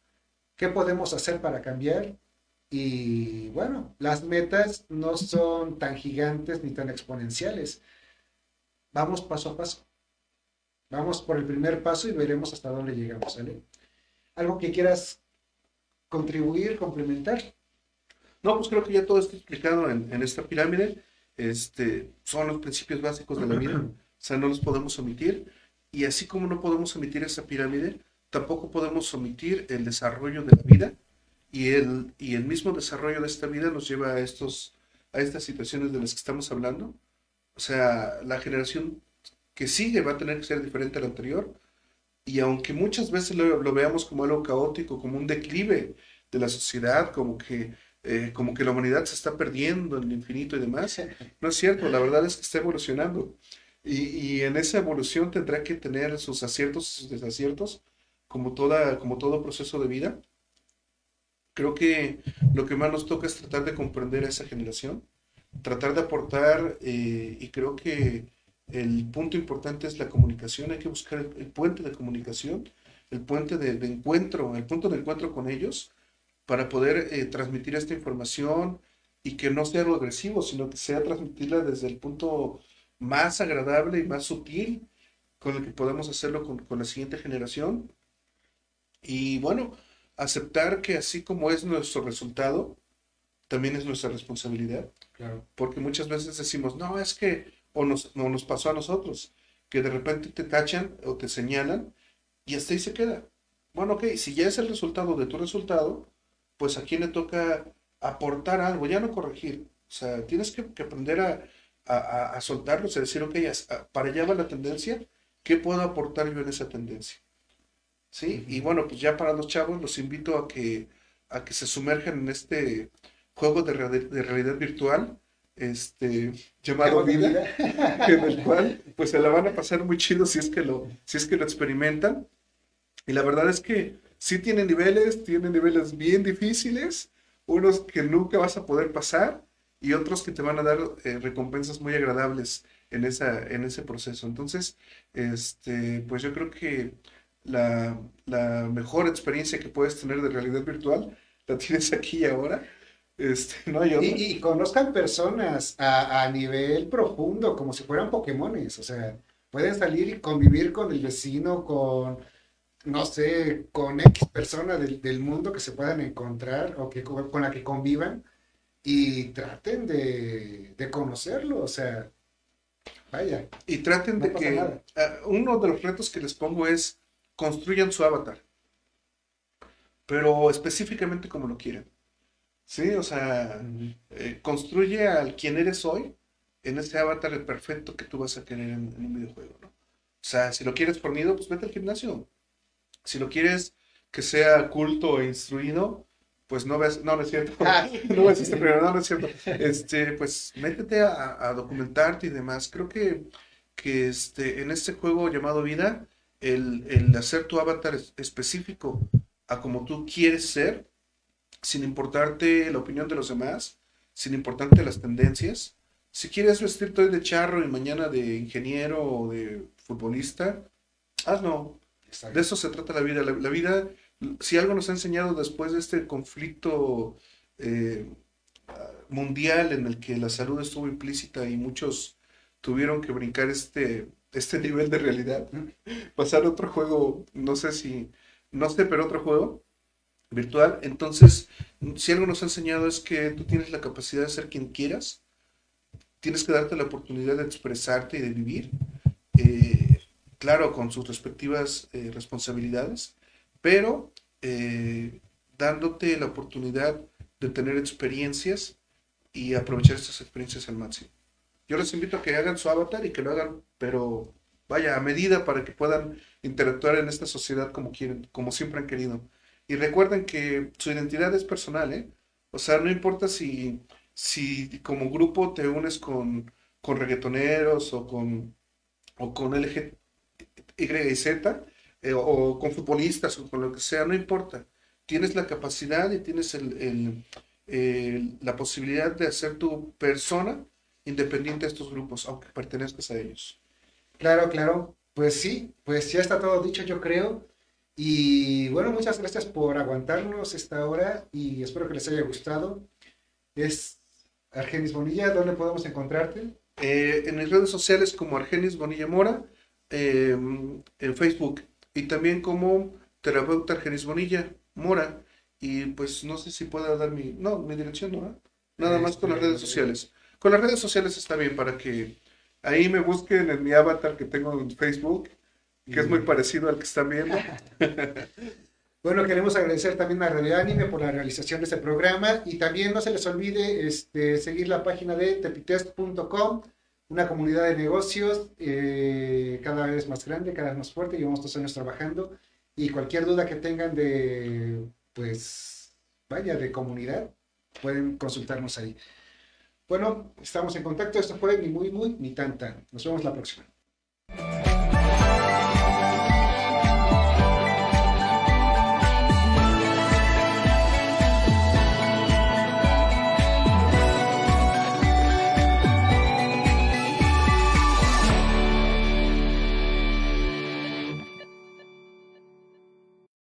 qué podemos hacer para cambiar. Y bueno, las metas no son tan gigantes ni tan exponenciales vamos paso a paso. Vamos por el primer paso y veremos hasta dónde llegamos, ¿sale? ¿Algo que quieras contribuir, complementar? No, pues creo que ya todo está explicado en, esta pirámide. Este, son los principios básicos de la vida, o sea, no los podemos omitir. Y así como no podemos omitir esa pirámide, tampoco podemos omitir el desarrollo de la vida. Y el, y el mismo desarrollo de esta vida nos lleva a, estos, a estas situaciones de las que estamos hablando o sea, la generación que sigue va a tener que ser diferente a la anterior. Y aunque muchas veces lo, veamos como algo caótico, como un declive de la sociedad, como que, eh, como que la humanidad se está perdiendo en el infinito y demás, no es cierto, la verdad es que está evolucionando. Y, y en esa evolución tendrá que tener sus aciertos y sus desaciertos, como, toda, como todo proceso de vida. Creo que lo que más nos toca es tratar de comprender a esa generación tratar de aportar eh, y creo que el punto importante es la comunicación, hay que buscar el, puente de comunicación, el puente de, encuentro, el punto de encuentro con ellos para poder eh, transmitir esta información y que no sea algo agresivo, sino que sea transmitirla desde el punto más agradable y más sutil con el que podemos hacerlo con, con la siguiente generación. Y bueno, aceptar que así como es nuestro resultado, también es nuestra responsabilidad. Claro. Porque muchas veces decimos, no, es que, o nos, nos pasó a nosotros, que de repente te tachan o te señalan y hasta ahí se queda. Bueno, ok, si ya es el resultado de tu resultado, pues a quién le toca aportar algo, ya no corregir. O sea, tienes que, aprender a, a, a, soltarlo, o decir, ok, para allá va la tendencia, ¿qué puedo aportar yo en esa tendencia? ¿Sí? Y bueno, pues ya para los chavos los invito a que, a que se sumerjan en este juego de, de realidad virtual este llamado vida, en el cual pues se la van a pasar muy chido si es que lo si es que lo experimentan. Y la verdad es que sí tiene niveles tiene niveles bien difíciles unos que nunca vas a poder pasar y otros que te van a dar eh, recompensas muy agradables en esa en ese proceso. Entonces este pues yo creo que la, la mejor experiencia que puedes tener de realidad virtual la tienes aquí y ahora este, y, conozcan personas a, nivel profundo, como si fueran Pokémones. O sea, pueden salir y convivir con el vecino, con, no sé, con X personas del, mundo que se puedan encontrar o que con la que convivan y traten de, conocerlo. O sea, vaya. Y traten de que. Ah, uno de los retos que les pongo es construyan su avatar. Pero específicamente como lo quieren. Sí, o sea, eh, construye al quien eres hoy en ese avatar perfecto que tú vas a querer en, un videojuego, ¿no? O sea, si lo quieres fornido, pues vete al gimnasio. Si lo quieres que sea culto e instruido, pues no ves, no, no es cierto, no ves este no, no es cierto. Este, pues métete a, documentarte y demás. Creo que, que este, en este juego llamado vida, el, el hacer tu avatar específico a como tú quieres ser, sin importarte la opinión de los demás, sin importarte las tendencias. Si quieres vestirte hoy de charro y mañana de ingeniero o de futbolista, hazlo. De eso se trata la vida. La, vida, si algo nos ha enseñado después de este conflicto eh, mundial en el que la salud estuvo implícita y muchos tuvieron que brincar este, este nivel de realidad, pasar otro juego, no sé si, no sé, pero otro juego, virtual. Entonces, si algo nos ha enseñado es que tú tienes la capacidad de ser quien quieras, tienes que darte la oportunidad de expresarte y de vivir. eh, claro, con sus respectivas eh, responsabilidades, pero eh, dándote la oportunidad de tener experiencias y aprovechar estas experiencias al máximo. Yo les invito a que hagan su avatar y que lo hagan, pero vaya, a medida para que puedan interactuar en esta sociedad como quieren, como siempre han querido. Y recuerden que su identidad es personal, ¿eh? O sea, no importa si, si como grupo te unes con, con reggaetoneros o con, o con LG, Y y Z, o con futbolistas o con lo que sea, no importa. Tienes la capacidad y tienes el- el- la posibilidad de hacer tu persona independiente de estos grupos, aunque pertenezcas a ellos. Claro, claro. Pues sí, pues ya está todo dicho, yo creo. Y bueno, muchas gracias por aguantarnos esta hora y espero que les haya gustado. Es Argenis Bonilla, ¿dónde podemos encontrarte? Eh, en mis redes sociales como Argenis Bonilla Mora, eh, en Facebook, y también como terapeuta Argenis Bonilla Mora. Y pues no sé si pueda dar mi, no, mi dirección, ¿no? Nada más con las redes sociales. Con las redes sociales está bien para que ahí me busquen en mi avatar que tengo en Facebook, que es muy parecido al que están viendo. Bueno, queremos agradecer también a Radio Anime por la realización de este programa y también no se les olvide este, seguir la página de tepitest.com, una comunidad de negocios eh, cada vez más grande, cada vez más fuerte, llevamos dos años trabajando y cualquier duda que tengan de, pues, vaya, de comunidad, pueden consultarnos ahí. Bueno, estamos en contacto, esto fue ni muy muy ni tan tan. Nos vemos la próxima.